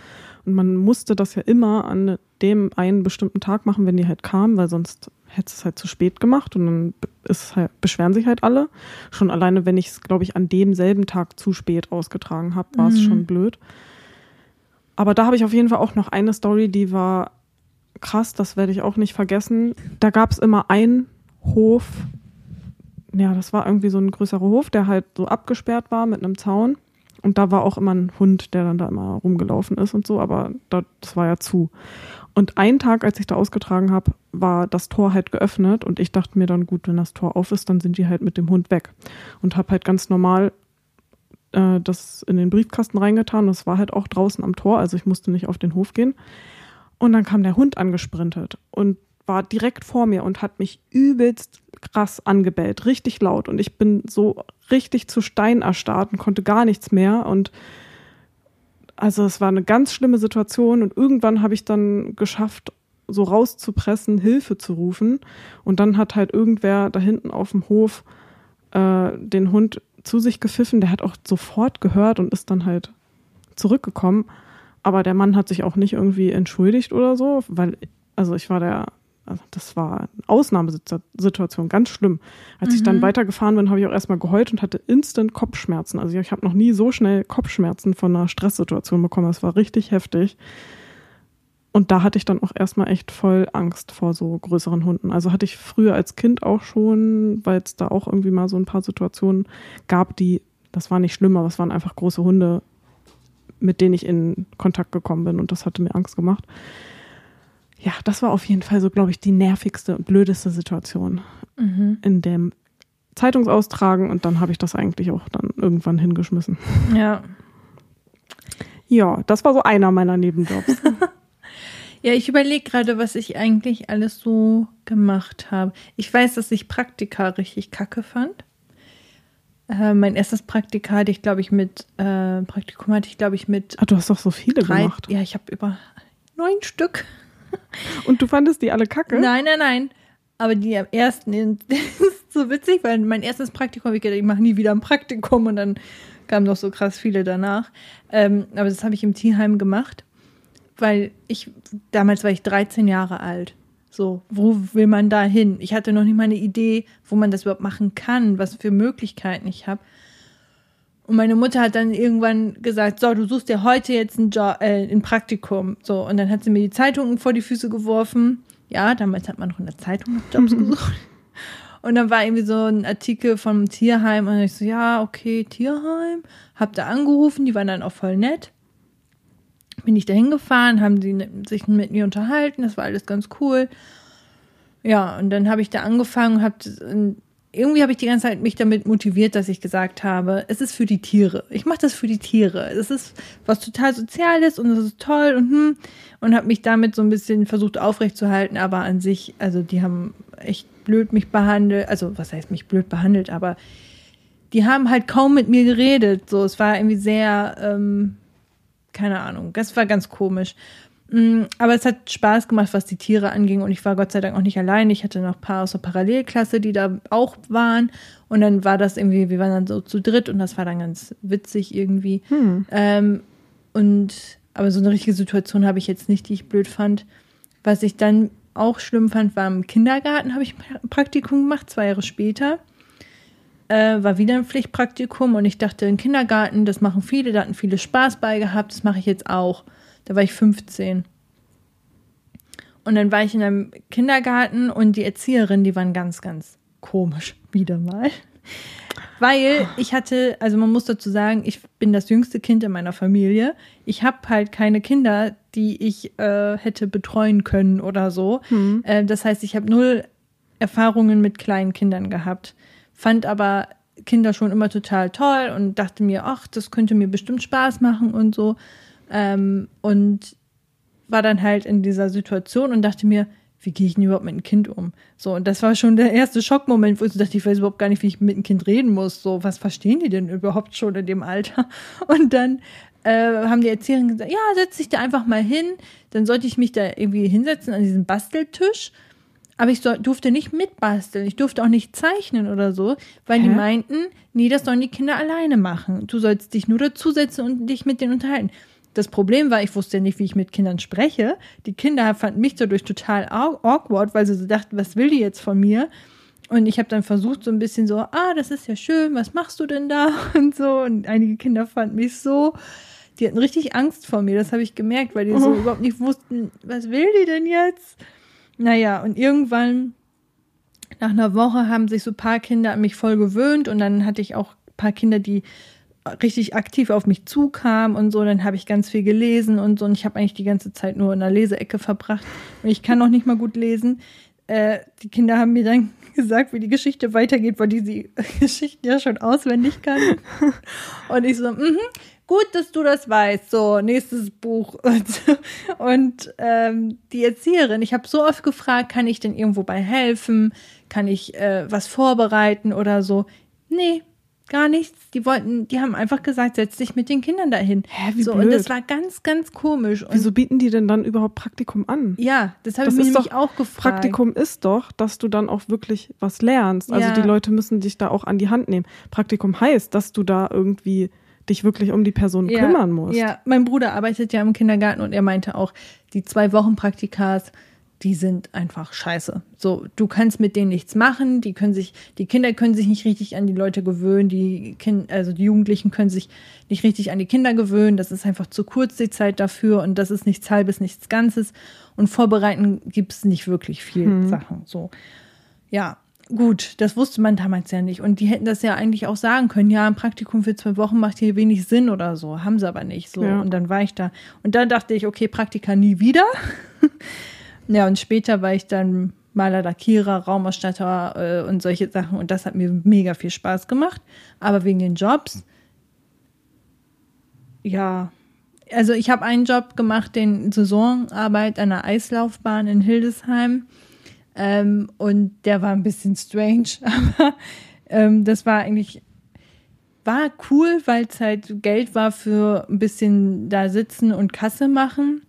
Und man musste das ja immer an dem einen bestimmten Tag machen, wenn die halt kam, weil sonst hätte es halt zu spät gemacht und dann ist halt, beschweren sich halt alle. Schon alleine, wenn ich es, glaube ich, an demselben Tag zu spät ausgetragen habe, war es mhm. schon blöd. Aber da habe ich auf jeden Fall auch noch eine Story, die war krass, das werde ich auch nicht vergessen. Da gab es immer einen Hof, ja, das war irgendwie so ein größerer Hof, der halt so abgesperrt war mit einem Zaun. Und da war auch immer ein Hund, der dann da immer rumgelaufen ist und so, aber das war ja zu. Und einen Tag, als ich da ausgetragen habe, war das Tor halt geöffnet und ich dachte mir dann, gut, wenn das Tor auf ist, dann sind die halt mit dem Hund weg. Und habe halt ganz normal äh, das in den Briefkasten reingetan. Das war halt auch draußen am Tor, also ich musste nicht auf den Hof gehen. Und dann kam der Hund angesprintet und war direkt vor mir und hat mich übelst krass angebellt, richtig laut. Und ich bin so richtig zu Stein erstarrt und konnte gar nichts mehr. Und also es war eine ganz schlimme Situation. Und irgendwann habe ich dann geschafft, so rauszupressen, Hilfe zu rufen. Und dann hat halt irgendwer da hinten auf dem Hof äh, den Hund zu sich gepfiffen. Der hat auch sofort gehört und ist dann halt zurückgekommen. Aber der Mann hat sich auch nicht irgendwie entschuldigt oder so, weil, also ich war der, also das war eine Ausnahmesituation, ganz schlimm. Als mhm. ich dann mhm. weitergefahren bin, habe ich auch erstmal geheult und hatte instant Kopfschmerzen. Also ich habe noch nie so schnell Kopfschmerzen von einer Stresssituation bekommen. Das war richtig heftig. Und da hatte ich dann auch erstmal echt voll Angst vor so größeren Hunden. Also hatte ich früher als Kind auch schon, weil es da auch irgendwie mal so ein paar Situationen gab, die, das war nicht schlimm, aber es waren einfach große Hunde, mit denen ich in Kontakt gekommen bin und das hatte mir Angst gemacht. Ja, das war auf jeden Fall so, glaube ich, die nervigste und blödeste Situation mhm. in dem Zeitungsaustragen und dann habe ich das eigentlich auch dann irgendwann hingeschmissen. Ja. Ja, das war so einer meiner Nebenjobs. Ja, ich überlege gerade, was ich eigentlich alles so gemacht habe. Ich weiß, dass ich Praktika richtig kacke fand. Äh, mein erstes Praktika hatte ich, glaube ich, mit äh, Praktikum hatte ich, glaube ich, mit. Ah, du hast doch so viele drei, gemacht. Ja, ich habe über neun Stück. Und du fandest die alle kacke? Nein, nein, nein. Aber die am ersten, das ist so witzig, weil mein erstes Praktikum habe ich gedacht, ich mache nie wieder ein Praktikum und dann kamen noch so krass viele danach. Ähm, aber das habe ich im Tierheim gemacht weil ich, damals war ich 13 Jahre alt. So, wo will man da hin? Ich hatte noch nicht mal eine Idee, wo man das überhaupt machen kann, was für Möglichkeiten ich habe. Und meine Mutter hat dann irgendwann gesagt, so, du suchst dir heute jetzt ein, Job, äh, ein Praktikum. So, und dann hat sie mir die Zeitungen vor die Füße geworfen. Ja, damals hat man noch in der Zeitung nach Jobs gesucht. Und dann war irgendwie so ein Artikel vom Tierheim und ich so, ja, okay, Tierheim. Hab da angerufen, die waren dann auch voll nett. Bin ich da hingefahren, haben die sich mit mir unterhalten, das war alles ganz cool. Ja, und dann habe ich da angefangen, hab irgendwie habe ich die ganze Zeit mich damit motiviert, dass ich gesagt habe, es ist für die Tiere. Ich mache das für die Tiere. Es ist was total Soziales und es ist toll und hm, und habe mich damit so ein bisschen versucht aufrechtzuerhalten, aber an sich, also die haben echt blöd mich behandelt, also was heißt mich blöd behandelt, aber die haben halt kaum mit mir geredet. So, es war irgendwie sehr, ähm, keine Ahnung, das war ganz komisch. Mm, aber es hat Spaß gemacht, was die Tiere anging. Und ich war Gott sei Dank auch nicht allein. Ich hatte noch ein paar aus der Parallelklasse, die da auch waren. Und dann war das irgendwie, wir waren dann so zu dritt und das war dann ganz witzig irgendwie. Hm. Ähm, und aber so eine richtige Situation habe ich jetzt nicht, die ich blöd fand. Was ich dann auch schlimm fand, war im Kindergarten, habe ich ein Praktikum gemacht, zwei Jahre später. Äh, war wieder ein Pflichtpraktikum und ich dachte, im Kindergarten, das machen viele, da hatten viele Spaß bei gehabt, das mache ich jetzt auch. Da war ich 15. Und dann war ich in einem Kindergarten und die Erzieherin, die waren ganz, ganz komisch, wieder mal. Weil ich hatte, also man muss dazu sagen, ich bin das jüngste Kind in meiner Familie. Ich habe halt keine Kinder, die ich äh, hätte betreuen können oder so. Hm. Äh, das heißt, ich habe null Erfahrungen mit kleinen Kindern gehabt. Fand aber Kinder schon immer total toll und dachte mir, ach, das könnte mir bestimmt Spaß machen und so. Ähm, und war dann halt in dieser Situation und dachte mir, wie gehe ich denn überhaupt mit einem Kind um? So, und das war schon der erste Schockmoment, wo ich so dachte, ich weiß überhaupt gar nicht, wie ich mit einem Kind reden muss. So, was verstehen die denn überhaupt schon in dem Alter? Und dann äh, haben die Erzieherin gesagt, ja, setz dich da einfach mal hin. Dann sollte ich mich da irgendwie hinsetzen an diesen Basteltisch. Aber ich so, durfte nicht mitbasteln. Ich durfte auch nicht zeichnen oder so, weil Hä? die meinten, nee, das sollen die Kinder alleine machen. Du sollst dich nur dazusetzen und dich mit denen unterhalten. Das Problem war, ich wusste nicht, wie ich mit Kindern spreche. Die Kinder fanden mich dadurch total awkward, weil sie so dachten, was will die jetzt von mir? Und ich habe dann versucht, so ein bisschen so, ah, das ist ja schön, was machst du denn da? Und so. Und einige Kinder fanden mich so, die hatten richtig Angst vor mir, das habe ich gemerkt, weil die so oh. überhaupt nicht wussten, was will die denn jetzt? Naja, und irgendwann, nach einer Woche, haben sich so ein paar Kinder an mich voll gewöhnt und dann hatte ich auch ein paar Kinder, die richtig aktiv auf mich zukam und so, dann habe ich ganz viel gelesen und so und ich habe eigentlich die ganze Zeit nur in der Leseecke verbracht und ich kann noch nicht mal gut lesen. Äh, die Kinder haben mir dann gesagt, wie die Geschichte weitergeht, weil die die Geschichten ja schon auswendig kann. Und ich so, mhm, gut, dass du das weißt. So, nächstes Buch. Und, und ähm, die Erzieherin, ich habe so oft gefragt, kann ich denn irgendwo bei helfen? Kann ich äh, was vorbereiten oder so? Nee, gar nichts. Die wollten, die haben einfach gesagt, setz dich mit den Kindern dahin. Hä, wie so, blöd. Und das war ganz, ganz komisch. Und Wieso bieten die denn dann überhaupt Praktikum an? Ja, das habe ich nämlich doch, auch gefragt. Praktikum ist doch, dass du dann auch wirklich was lernst. Also Ja. die Leute müssen dich da auch an die Hand nehmen. Praktikum heißt, dass du da irgendwie dich wirklich um die Person ja, kümmern musst. Ja, mein Bruder arbeitet ja im Kindergarten und er meinte auch, die zwei Wochen Praktikas, die sind einfach scheiße. So, du kannst mit denen nichts machen, die können sich, die Kinder können sich nicht richtig an die Leute gewöhnen, die kind, also die Jugendlichen können sich nicht richtig an die Kinder gewöhnen, das ist einfach zu kurz die Zeit dafür und das ist nichts halbes, nichts Ganzes und vorbereiten gibt's nicht wirklich viel Hm. Sachen. So, ja. Gut, das wusste man damals ja nicht. Und die hätten das ja eigentlich auch sagen können, ja, ein Praktikum für zwei Wochen macht hier wenig Sinn oder so. Haben sie aber nicht. So. Ja. Und dann war ich da. Und dann dachte ich, okay, Praktika nie wieder. ja, und später war ich dann Maler, Lackierer, Raumausstatter äh, und solche Sachen. Und das hat mir mega viel Spaß gemacht. Aber wegen den Jobs, ja, also ich habe einen Job gemacht, den Saisonarbeit an der Eislaufbahn in Hildesheim. Ähm, und der war ein bisschen strange, aber ähm, das war eigentlich, war cool, weil es halt Geld war für ein bisschen da sitzen und Kasse machen.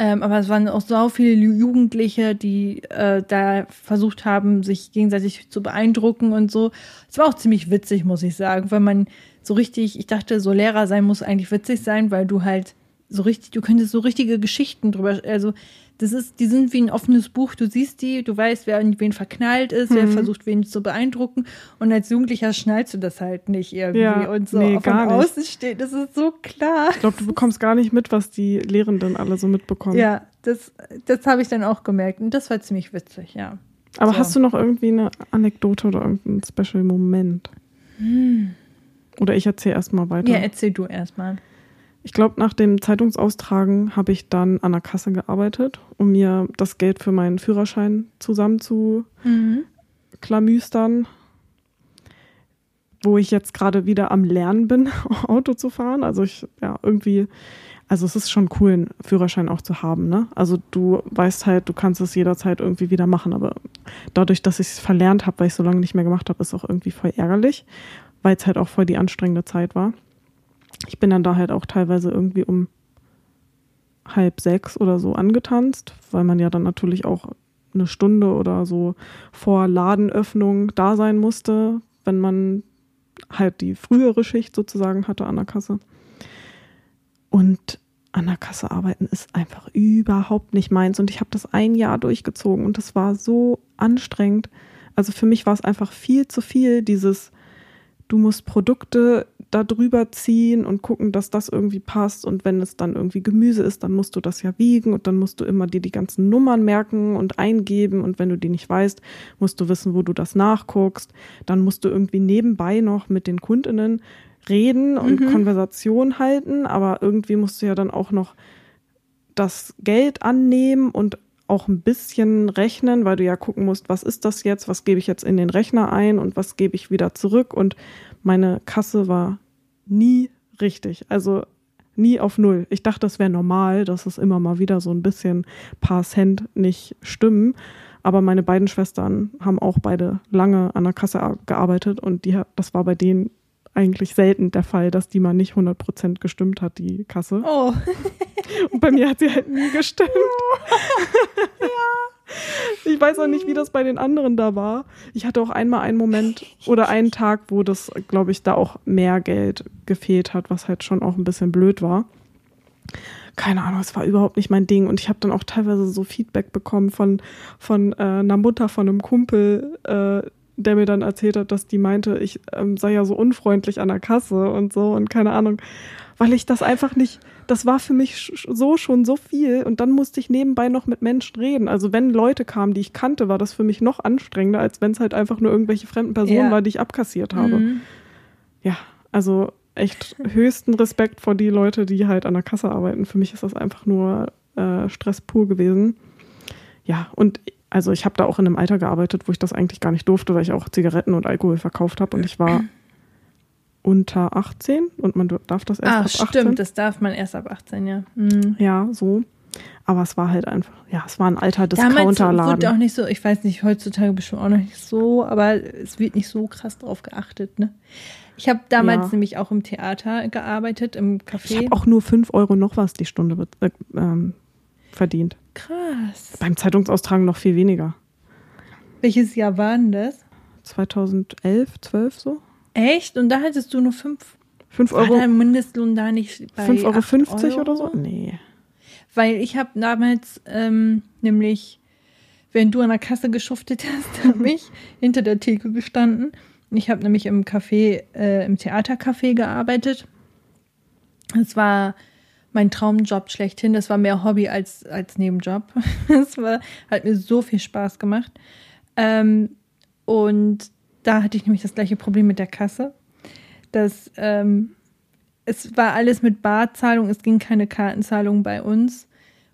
Ähm, aber es waren auch so viele Ju- Jugendliche, die äh, da versucht haben, sich gegenseitig zu beeindrucken und so. Es war auch ziemlich witzig, muss ich sagen, weil man so richtig, ich dachte, so Lehrer sein muss eigentlich witzig sein, weil du halt so richtig, du könntest so richtige Geschichten drüber, also das ist, die sind wie ein offenes Buch. Du siehst die, du weißt, wer in wen verknallt ist, mhm. wer versucht, wen zu beeindrucken. Und als Jugendlicher schnallst du das halt nicht irgendwie. Ja, und so nee, von außen steht, das ist so klar. Ich glaube, du bekommst gar nicht mit, was die Lehrenden alle so mitbekommen. Ja, das, das habe ich dann auch gemerkt. Und das war ziemlich witzig, ja. Aber so. hast du noch irgendwie eine Anekdote oder irgendeinen Special Moment? Hm. Oder ich erzähle erstmal weiter. Ja, erzähl du erstmal. Ich glaube, nach dem Zeitungsaustragen habe ich dann an der Kasse gearbeitet, um mir das Geld für meinen Führerschein zusammen zu mhm. klamüstern. Wo ich jetzt gerade wieder am Lernen bin, Auto zu fahren. Also ich, ja, irgendwie, also es ist schon cool, einen Führerschein auch zu haben, ne? Also du weißt halt, du kannst es jederzeit irgendwie wieder machen, aber dadurch, dass ich es verlernt habe, weil ich so lange nicht mehr gemacht habe, ist auch irgendwie voll ärgerlich, weil es halt auch voll die anstrengende Zeit war ich bin dann da halt auch teilweise irgendwie um halb sechs oder so angetanzt, weil man ja dann natürlich auch eine Stunde oder so vor Ladenöffnung da sein musste, wenn man halt die frühere Schicht sozusagen hatte an der Kasse. Und an der Kasse arbeiten ist einfach überhaupt nicht meins. Und ich habe das ein Jahr durchgezogen und das war so anstrengend. Also für mich war es einfach viel zu viel, dieses, du musst Produkte da drüber ziehen und gucken, dass das irgendwie passt. Und wenn es dann irgendwie Gemüse ist, dann musst du das ja wiegen und dann musst du immer dir die ganzen Nummern merken und eingeben. Und wenn du die nicht weißt, musst du wissen, wo du das nachguckst. Dann musst du irgendwie nebenbei noch mit den Kundinnen reden und mhm. Konversation halten. Aber irgendwie musst du ja dann auch noch das Geld annehmen und auch ein bisschen rechnen, weil du ja gucken musst, was ist das jetzt, was gebe ich jetzt in den Rechner ein und was gebe ich wieder zurück und meine Kasse war nie richtig. Also nie auf Null. Ich dachte, das wäre normal, dass es immer mal wieder so ein bisschen paar Cent nicht stimmen. Aber meine beiden Schwestern haben auch beide lange an der Kasse gearbeitet und die hat, das war bei denen eigentlich selten der Fall, dass die mal nicht 100% gestimmt hat, die Kasse. Oh. und bei mir hat sie halt nie gestimmt. ja. Ich weiß auch nicht, wie das bei den anderen da war. Ich hatte auch einmal einen Moment oder einen Tag, wo das, glaube ich, da auch mehr Geld gefehlt hat, was halt schon auch ein bisschen blöd war. Keine Ahnung, es war überhaupt nicht mein Ding. Und ich habe dann auch teilweise so Feedback bekommen von, von äh, einer Mutter, von einem Kumpel, äh, der mir dann erzählt hat, dass die meinte, ich ähm, sei ja so unfreundlich an der Kasse und so und keine Ahnung, weil ich das einfach nicht, das war für mich so schon so viel und dann musste ich nebenbei noch mit Menschen reden. Also wenn Leute kamen, die ich kannte, war das für mich noch anstrengender, als wenn es halt einfach nur irgendwelche fremden Personen ja. war, die ich abkassiert habe. Mhm. Ja, also echt höchsten Respekt vor die Leute, die halt an der Kasse arbeiten. Für mich ist das einfach nur äh, Stress pur gewesen. Ja, und also ich habe da auch in einem Alter gearbeitet, wo ich das eigentlich gar nicht durfte, weil ich auch Zigaretten und Alkohol verkauft habe und ich war unter 18 und man darf das erst Ach, ab 18. stimmt, das darf man erst ab 18, ja. Mhm. Ja, so. Aber es war halt einfach, ja, es war ein alter Discounterladen. Damals wurde auch nicht so, ich weiß nicht, heutzutage bestimmt auch noch nicht so, aber es wird nicht so krass drauf geachtet, ne? Ich habe damals ja. nämlich auch im Theater gearbeitet, im Café. Ich habe auch nur 5 Euro noch was die Stunde äh, ähm, verdient. Krass. Beim Zeitungsaustragen noch viel weniger. Welches Jahr war denn das? 2011, 12 so. Echt? Und da hattest du nur 5 5 Euro. War der Mindestlohn da nicht bei 5,50 Euro 50 oder so? Nee. Weil ich habe damals ähm, nämlich, wenn du an der Kasse geschuftet hast, habe ich hinter der Theke gestanden. Ich habe nämlich im Café, äh, im Theatercafé gearbeitet. Es war mein Traumjob schlechthin. Das war mehr Hobby als, als Nebenjob. Es war, hat mir so viel Spaß gemacht. Ähm, und da hatte ich nämlich das gleiche Problem mit der Kasse. Das, ähm, es war alles mit Barzahlung, es ging keine Kartenzahlung bei uns.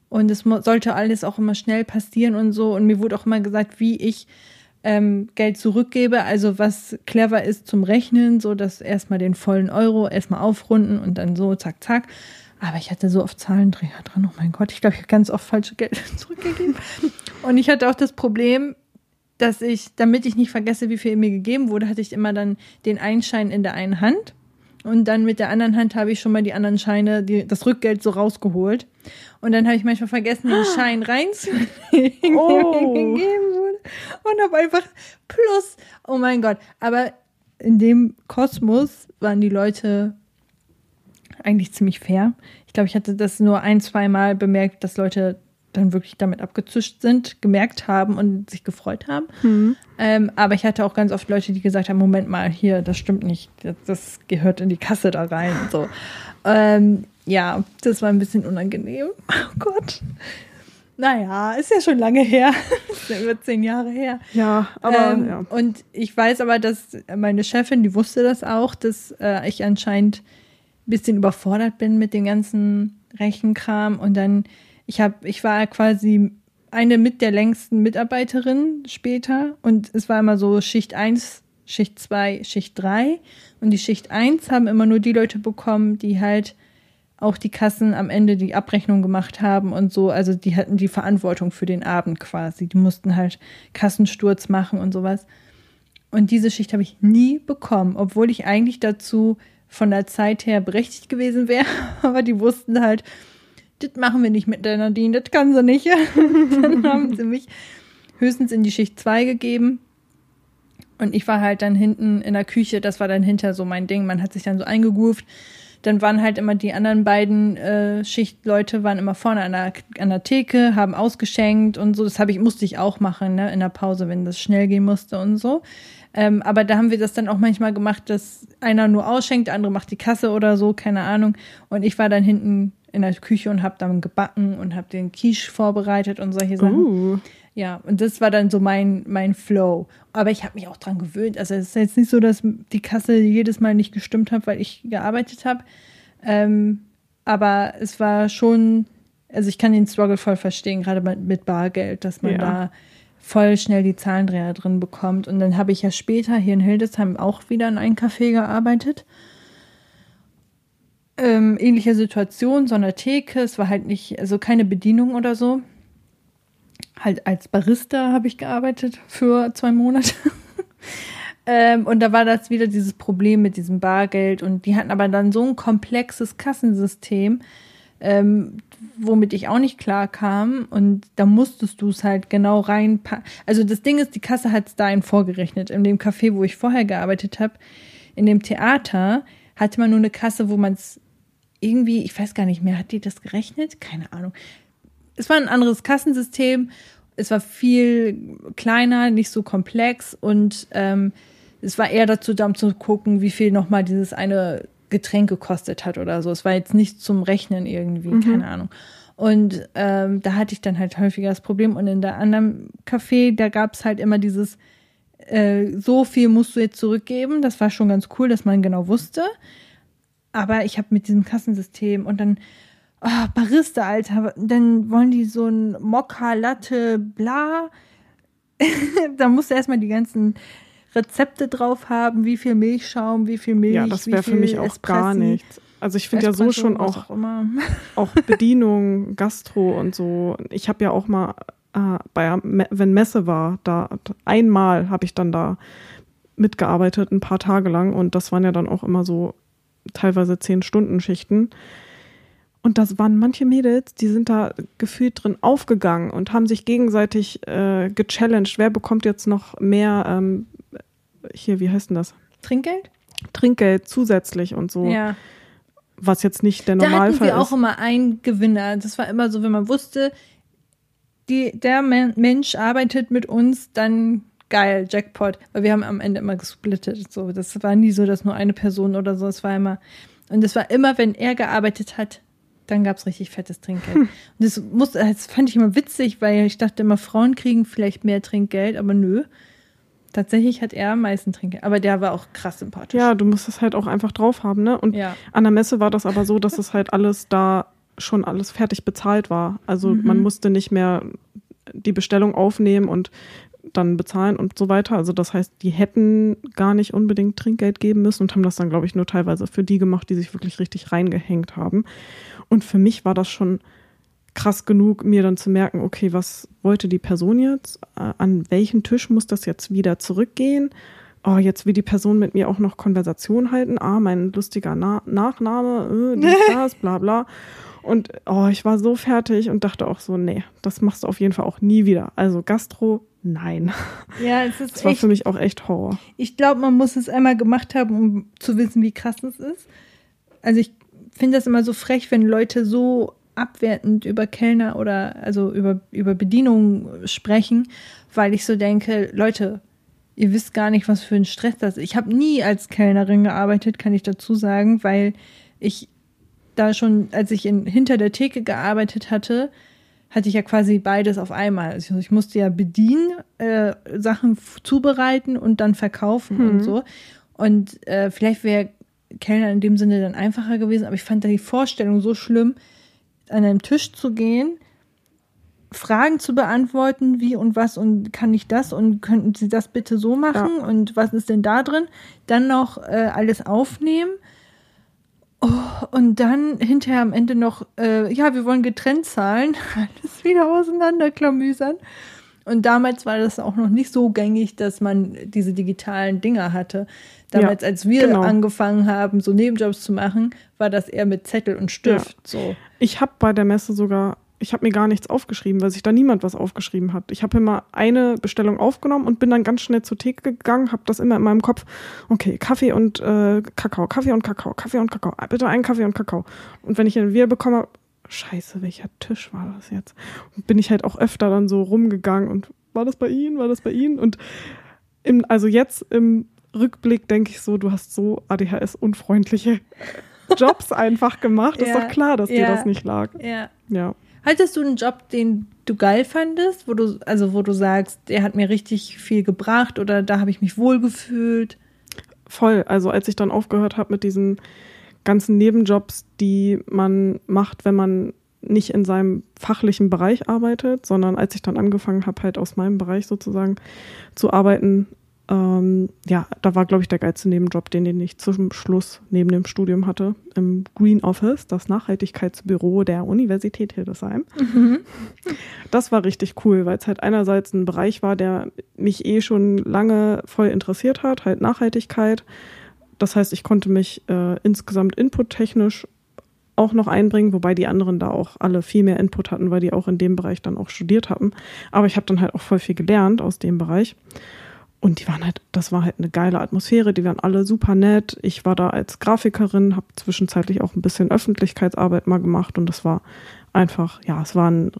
Und es sollte alles auch immer schnell passieren und so. Und mir wurde auch immer gesagt, wie ich ähm, Geld zurückgebe. Also was clever ist zum Rechnen, so dass erstmal den vollen Euro erstmal aufrunden und dann so zack, zack. Aber ich hatte so oft Zahlendreher dran. Oh mein Gott, ich glaube, ich habe ganz oft falsche Geld zurückgegeben. Und ich hatte auch das Problem, dass ich, damit ich nicht vergesse, wie viel mir gegeben wurde, hatte ich immer dann den Einschein in der einen Hand. Und dann mit der anderen Hand habe ich schon mal die anderen Scheine, die, das Rückgeld so rausgeholt. Und dann habe ich manchmal vergessen, den Schein reinzulegen, oh. der mir gegeben wurde. Und habe einfach plus. Oh mein Gott. Aber in dem Kosmos waren die Leute eigentlich ziemlich fair. Ich glaube, ich hatte das nur ein, zwei Mal bemerkt, dass Leute dann wirklich damit abgezischt sind, gemerkt haben und sich gefreut haben. Mhm. Ähm, aber ich hatte auch ganz oft Leute, die gesagt haben, Moment mal, hier, das stimmt nicht, das, das gehört in die Kasse da rein und so. Ähm, ja, das war ein bisschen unangenehm. Oh Gott. Naja, ist ja schon lange her. ist ja über zehn Jahre her. Ja, aber. Ähm, ja. Und ich weiß aber, dass meine Chefin, die wusste das auch, dass äh, ich anscheinend ein bisschen überfordert bin mit dem ganzen Rechenkram. Und dann, ich habe, ich war quasi eine mit der längsten Mitarbeiterin später. Und es war immer so Schicht 1, Schicht 2, Schicht 3. Und die Schicht 1 haben immer nur die Leute bekommen, die halt auch die Kassen am Ende die Abrechnung gemacht haben und so. Also die hatten die Verantwortung für den Abend quasi. Die mussten halt Kassensturz machen und sowas. Und diese Schicht habe ich nie bekommen, obwohl ich eigentlich dazu von der Zeit her berechtigt gewesen wäre. Aber die wussten halt, das machen wir nicht mit der Nadine, das kann sie nicht. dann haben sie mich höchstens in die Schicht 2 gegeben. Und ich war halt dann hinten in der Küche, das war dann hinter so mein Ding. Man hat sich dann so eingegroovt dann waren halt immer die anderen beiden äh, Schichtleute waren immer vorne an der, an der Theke, haben ausgeschenkt und so. Das habe ich musste ich auch machen ne, in der Pause, wenn das schnell gehen musste und so. Ähm, aber da haben wir das dann auch manchmal gemacht, dass einer nur ausschenkt, der andere macht die Kasse oder so, keine Ahnung. Und ich war dann hinten in der Küche und habe dann gebacken und habe den Quiche vorbereitet und solche Sachen. Uh. Ja, und das war dann so mein, mein Flow. Aber ich habe mich auch dran gewöhnt. Also es ist jetzt nicht so, dass die Kasse jedes Mal nicht gestimmt hat, weil ich gearbeitet habe. Ähm, aber es war schon, also ich kann den Struggle voll verstehen, gerade mit Bargeld, dass man ja. da voll schnell die Zahlendreher drin bekommt. Und dann habe ich ja später hier in Hildesheim auch wieder in einem Café gearbeitet. Ähm, ähnliche Situation, so eine Theke, es war halt nicht, also keine Bedienung oder so halt als Barista habe ich gearbeitet für zwei Monate. ähm, und da war das wieder dieses Problem mit diesem Bargeld. Und die hatten aber dann so ein komplexes Kassensystem, ähm, womit ich auch nicht klar kam. Und da musstest du es halt genau reinpacken. Also das Ding ist, die Kasse hat es dahin vorgerechnet. In dem Café, wo ich vorher gearbeitet habe, in dem Theater, hatte man nur eine Kasse, wo man es irgendwie, ich weiß gar nicht mehr, hat die das gerechnet? Keine Ahnung es war ein anderes Kassensystem. Es war viel kleiner, nicht so komplex und ähm, es war eher dazu da, um zu gucken, wie viel nochmal dieses eine Getränk gekostet hat oder so. Es war jetzt nicht zum Rechnen irgendwie, mhm. keine Ahnung. Und ähm, da hatte ich dann halt häufiger das Problem. Und in der anderen Café, da gab es halt immer dieses, äh, so viel musst du jetzt zurückgeben. Das war schon ganz cool, dass man genau wusste. Aber ich habe mit diesem Kassensystem und dann oh, Barista, Alter, dann wollen die so ein Mokka, Latte, bla. da musst du erstmal die ganzen Rezepte drauf haben, wie viel Milchschaum, wie viel Milch. Ja, das wäre für mich auch Espressi. gar nichts. Also ich finde ja so schon auch, auch, auch, Bedienung, Gastro und so. Ich habe ja auch mal äh, bei wenn Messe war, da einmal habe ich dann da mitgearbeitet, ein paar Tage lang und das waren ja dann auch immer so teilweise zehn Stunden Schichten. Und das waren manche Mädels, die sind da gefühlt drin aufgegangen und haben sich gegenseitig äh, gechallenged. Wer bekommt jetzt noch mehr, ähm, hier, wie heißt denn das? Trinkgeld? Trinkgeld zusätzlich und so. Ja. Was jetzt nicht der Normalfall ist. Da hatten wir auch immer einen Gewinner. Das war immer so, wenn man wusste, die, der Mensch arbeitet mit uns, dann geil, Jackpot. Weil wir haben am Ende immer gesplittet. So, das war nie so, dass nur eine Person oder so. Es war immer, und es war immer, wenn er gearbeitet hat, dann gab es richtig fettes Trinkgeld. Hm. Und das, muss, das fand ich immer witzig, weil ich dachte immer, Frauen kriegen vielleicht mehr Trinkgeld, aber nö. Tatsächlich hat er am meisten Trinkgeld. Aber der war auch krass sympathisch. Ja, du musst es halt auch einfach drauf haben, ne? Und ja. an der Messe war das aber so, dass es halt alles da schon alles fertig bezahlt war. Also mhm. man musste nicht mehr die Bestellung aufnehmen und dann bezahlen und so weiter. Also das heißt, die hätten gar nicht unbedingt Trinkgeld geben müssen und haben das dann, glaube ich, nur teilweise für die gemacht, die sich wirklich richtig reingehängt haben. Und für mich war das schon krass genug, mir dann zu merken, okay, was wollte die Person jetzt? Äh, an welchen Tisch muss das jetzt wieder zurückgehen? Oh, jetzt will die Person mit mir auch noch Konversation halten. Ah, mein lustiger Na Nachname, äh, dies, das, bla bla. Und oh, ich war so fertig und dachte auch so, nee, das machst du auf jeden Fall auch nie wieder. Also Gastro, nein. Ja, es ist Das war echt, für mich auch echt Horror. Ich glaube, man muss es einmal gemacht haben, um zu wissen, wie krass es ist. Also ich finde das immer so frech, wenn Leute so abwertend über Kellner oder also über, über Bedienung sprechen, weil ich so denke, Leute, ihr wisst gar nicht, was für ein Stress das ist. Ich habe nie als Kellnerin gearbeitet, kann ich dazu sagen, weil ich da schon, als ich in, hinter der Theke gearbeitet hatte, hatte ich ja quasi beides auf einmal. Also ich musste ja bedienen, äh, Sachen zubereiten und dann verkaufen mhm. und so. Und äh, vielleicht wäre Kellner in dem Sinne dann einfacher gewesen, aber ich fand da die Vorstellung so schlimm, an einem Tisch zu gehen, Fragen zu beantworten, wie und was und kann ich das und könnten Sie das bitte so machen ja. und was ist denn da drin? Dann noch äh, alles aufnehmen. Oh, und dann hinterher am Ende noch, äh, ja, wir wollen getrennt zahlen, alles wieder auseinanderklamüsern. Und damals war das auch noch nicht so gängig, dass man diese digitalen Dinger hatte. Damals, ja, als wir genau. angefangen haben, so Nebenjobs zu machen, war das eher mit Zettel und Stift. Ja. So. Ich habe bei der Messe sogar, ich habe mir gar nichts aufgeschrieben, weil sich da niemand was aufgeschrieben hat. Ich habe immer eine Bestellung aufgenommen und bin dann ganz schnell zur Theke gegangen, habe das immer in meinem Kopf. Okay, Kaffee und äh, Kakao, Kaffee und Kakao, Kaffee und Kakao, bitte einen Kaffee und Kakao. Und wenn ich ihn wieder bekomme, scheiße, welcher Tisch war das jetzt? Und bin ich halt auch öfter dann so rumgegangen und war das bei Ihnen, war das bei Ihnen? Und im, also jetzt im Rückblick denke ich so, du hast so ADHS-unfreundliche Jobs einfach gemacht. Ja, ist doch klar, dass ja, dir das nicht lag. Ja. ja. Hattest du einen Job, den du geil fandest, wo du, also wo du sagst, der hat mir richtig viel gebracht oder da habe ich mich wohlgefühlt? Voll. Also als ich dann aufgehört habe mit diesen ganzen Nebenjobs, die man macht, wenn man nicht in seinem fachlichen Bereich arbeitet, sondern als ich dann angefangen habe, halt aus meinem Bereich sozusagen zu arbeiten, ähm, ja, da war, glaube ich, der geilste Nebenjob, den, den ich zum Schluss neben dem Studium hatte, im Green Office, das Nachhaltigkeitsbüro der Universität Hildesheim. Mhm. Das war richtig cool, weil es halt einerseits ein Bereich war, der mich eh schon lange voll interessiert hat, halt Nachhaltigkeit. Das heißt, ich konnte mich äh, insgesamt inputtechnisch auch noch einbringen, wobei die anderen da auch alle viel mehr Input hatten, weil die auch in dem Bereich dann auch studiert hatten. Aber ich habe dann halt auch voll viel gelernt aus dem Bereich. Und die waren halt, das war halt eine geile Atmosphäre, die waren alle super nett. Ich war da als Grafikerin, habe zwischenzeitlich auch ein bisschen Öffentlichkeitsarbeit mal gemacht und das war einfach, ja, es war ein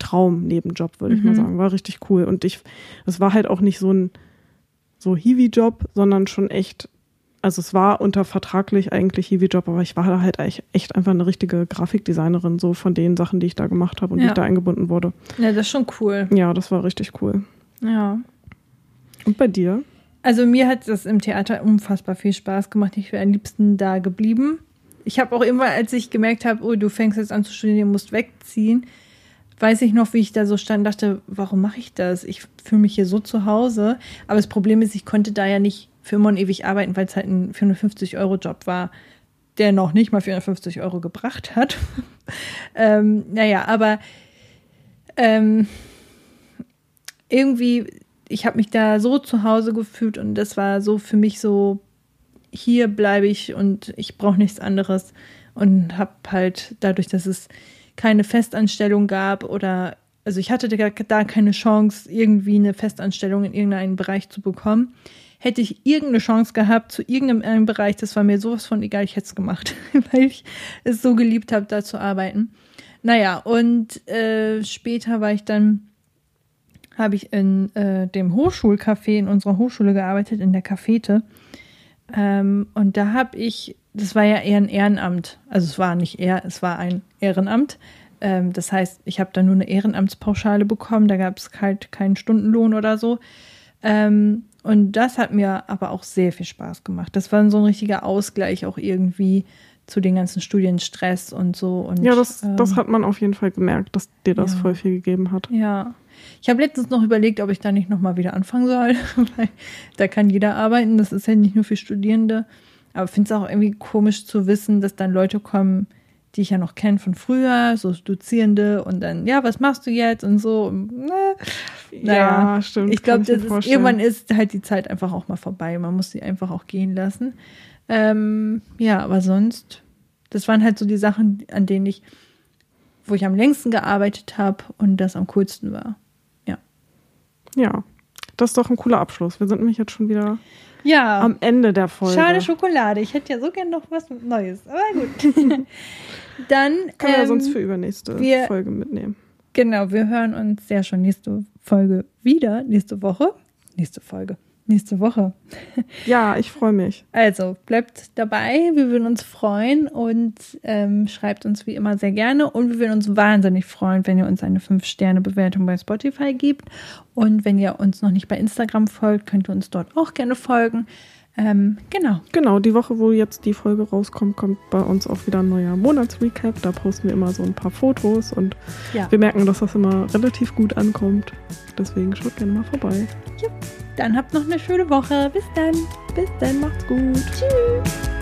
Traum-Nebenjob, würde mhm. ich mal mhm. sagen. War richtig cool. Und ich, es war halt auch nicht so ein so Hiwi-Job, sondern schon echt also es war unter vertraglich eigentlich Hiwi-Job, aber ich war da halt echt einfach eine richtige Grafikdesignerin, so von den Sachen, die ich da gemacht habe und ja. wie ich da eingebunden wurde. Ja, das ist schon cool. Ja, das war richtig cool. Ja. Und bei dir? Also mir hat das im Theater unfassbar viel Spaß gemacht. Ich wäre am liebsten da geblieben. Ich habe auch immer, als ich gemerkt habe, oh, du fängst jetzt an zu studieren, musst wegziehen, weiß ich noch, wie ich da so stand und dachte, warum mache ich das? Ich fühle mich hier so zu Hause. Aber das Problem ist, ich konnte da ja nicht für immer und ewig arbeiten, weil es halt ein 450-Euro-Job war, der noch nicht mal 450 Euro gebracht hat. ähm, naja, aber ähm, irgendwie, ich habe mich da so zu Hause gefühlt und das war so für mich so, hier bleibe ich und ich brauche nichts anderes und habe halt dadurch, dass es keine Festanstellung gab oder also ich hatte da keine Chance, irgendwie eine Festanstellung in irgendeinem Bereich zu bekommen, hätte ich irgendeine Chance gehabt zu irgendeinem Bereich, das war mir sowas von egal, ich hätte es gemacht, weil ich es so geliebt habe, da zu arbeiten. Naja, und äh, später war ich dann, habe ich in äh, dem Hochschulcafé in unserer Hochschule gearbeitet, in der Cafete. Ähm, und da habe ich, das war ja eher ein Ehrenamt, also es war nicht eher, es war ein Ehrenamt. Ähm, das heißt, ich habe da nur eine Ehrenamtspauschale bekommen, da gab es halt keinen Stundenlohn oder so. Ähm, und das hat mir aber auch sehr viel Spaß gemacht. Das war so ein richtiger Ausgleich auch irgendwie zu den ganzen Studienstress und so. Und, ja, das, ähm, das hat man auf jeden Fall gemerkt, dass dir das ja. voll viel gegeben hat. Ja. Ich habe letztens noch überlegt, ob ich da nicht nochmal wieder anfangen soll, weil da kann jeder arbeiten. Das ist ja nicht nur für Studierende. Aber ich finde es auch irgendwie komisch zu wissen, dass dann Leute kommen, die ich ja noch kenne von früher, so Dozierende und dann, ja, was machst du jetzt und so. Ne? Naja, ja, stimmt. Ich glaube, irgendwann ist halt die Zeit einfach auch mal vorbei. Man muss sie einfach auch gehen lassen. Ähm, ja, aber sonst, das waren halt so die Sachen, an denen ich, wo ich am längsten gearbeitet habe und das am coolsten war. Ja. Das ist doch ein cooler Abschluss. Wir sind nämlich jetzt schon wieder ja. am Ende der Folge. Schade Schokolade. Ich hätte ja so gern noch was Neues. Aber gut. Dann können wir ähm, sonst für übernächste wir, Folge mitnehmen. Genau, wir hören uns ja schon nächste Folge wieder, nächste Woche. Nächste Folge nächste Woche. Ja, ich freue mich. Also bleibt dabei, wir würden uns freuen und ähm, schreibt uns wie immer sehr gerne. Und wir würden uns wahnsinnig freuen, wenn ihr uns eine 5-Sterne-Bewertung bei Spotify gebt. Und wenn ihr uns noch nicht bei Instagram folgt, könnt ihr uns dort auch gerne folgen. Ähm, genau. Genau, die Woche, wo jetzt die Folge rauskommt, kommt bei uns auch wieder ein neuer Monatsrecap. Da posten wir immer so ein paar Fotos und ja. wir merken, dass das immer relativ gut ankommt. Deswegen schaut gerne mal vorbei. Ja. Dann habt noch eine schöne Woche. Bis dann. Bis dann. Macht's gut. Tschüss.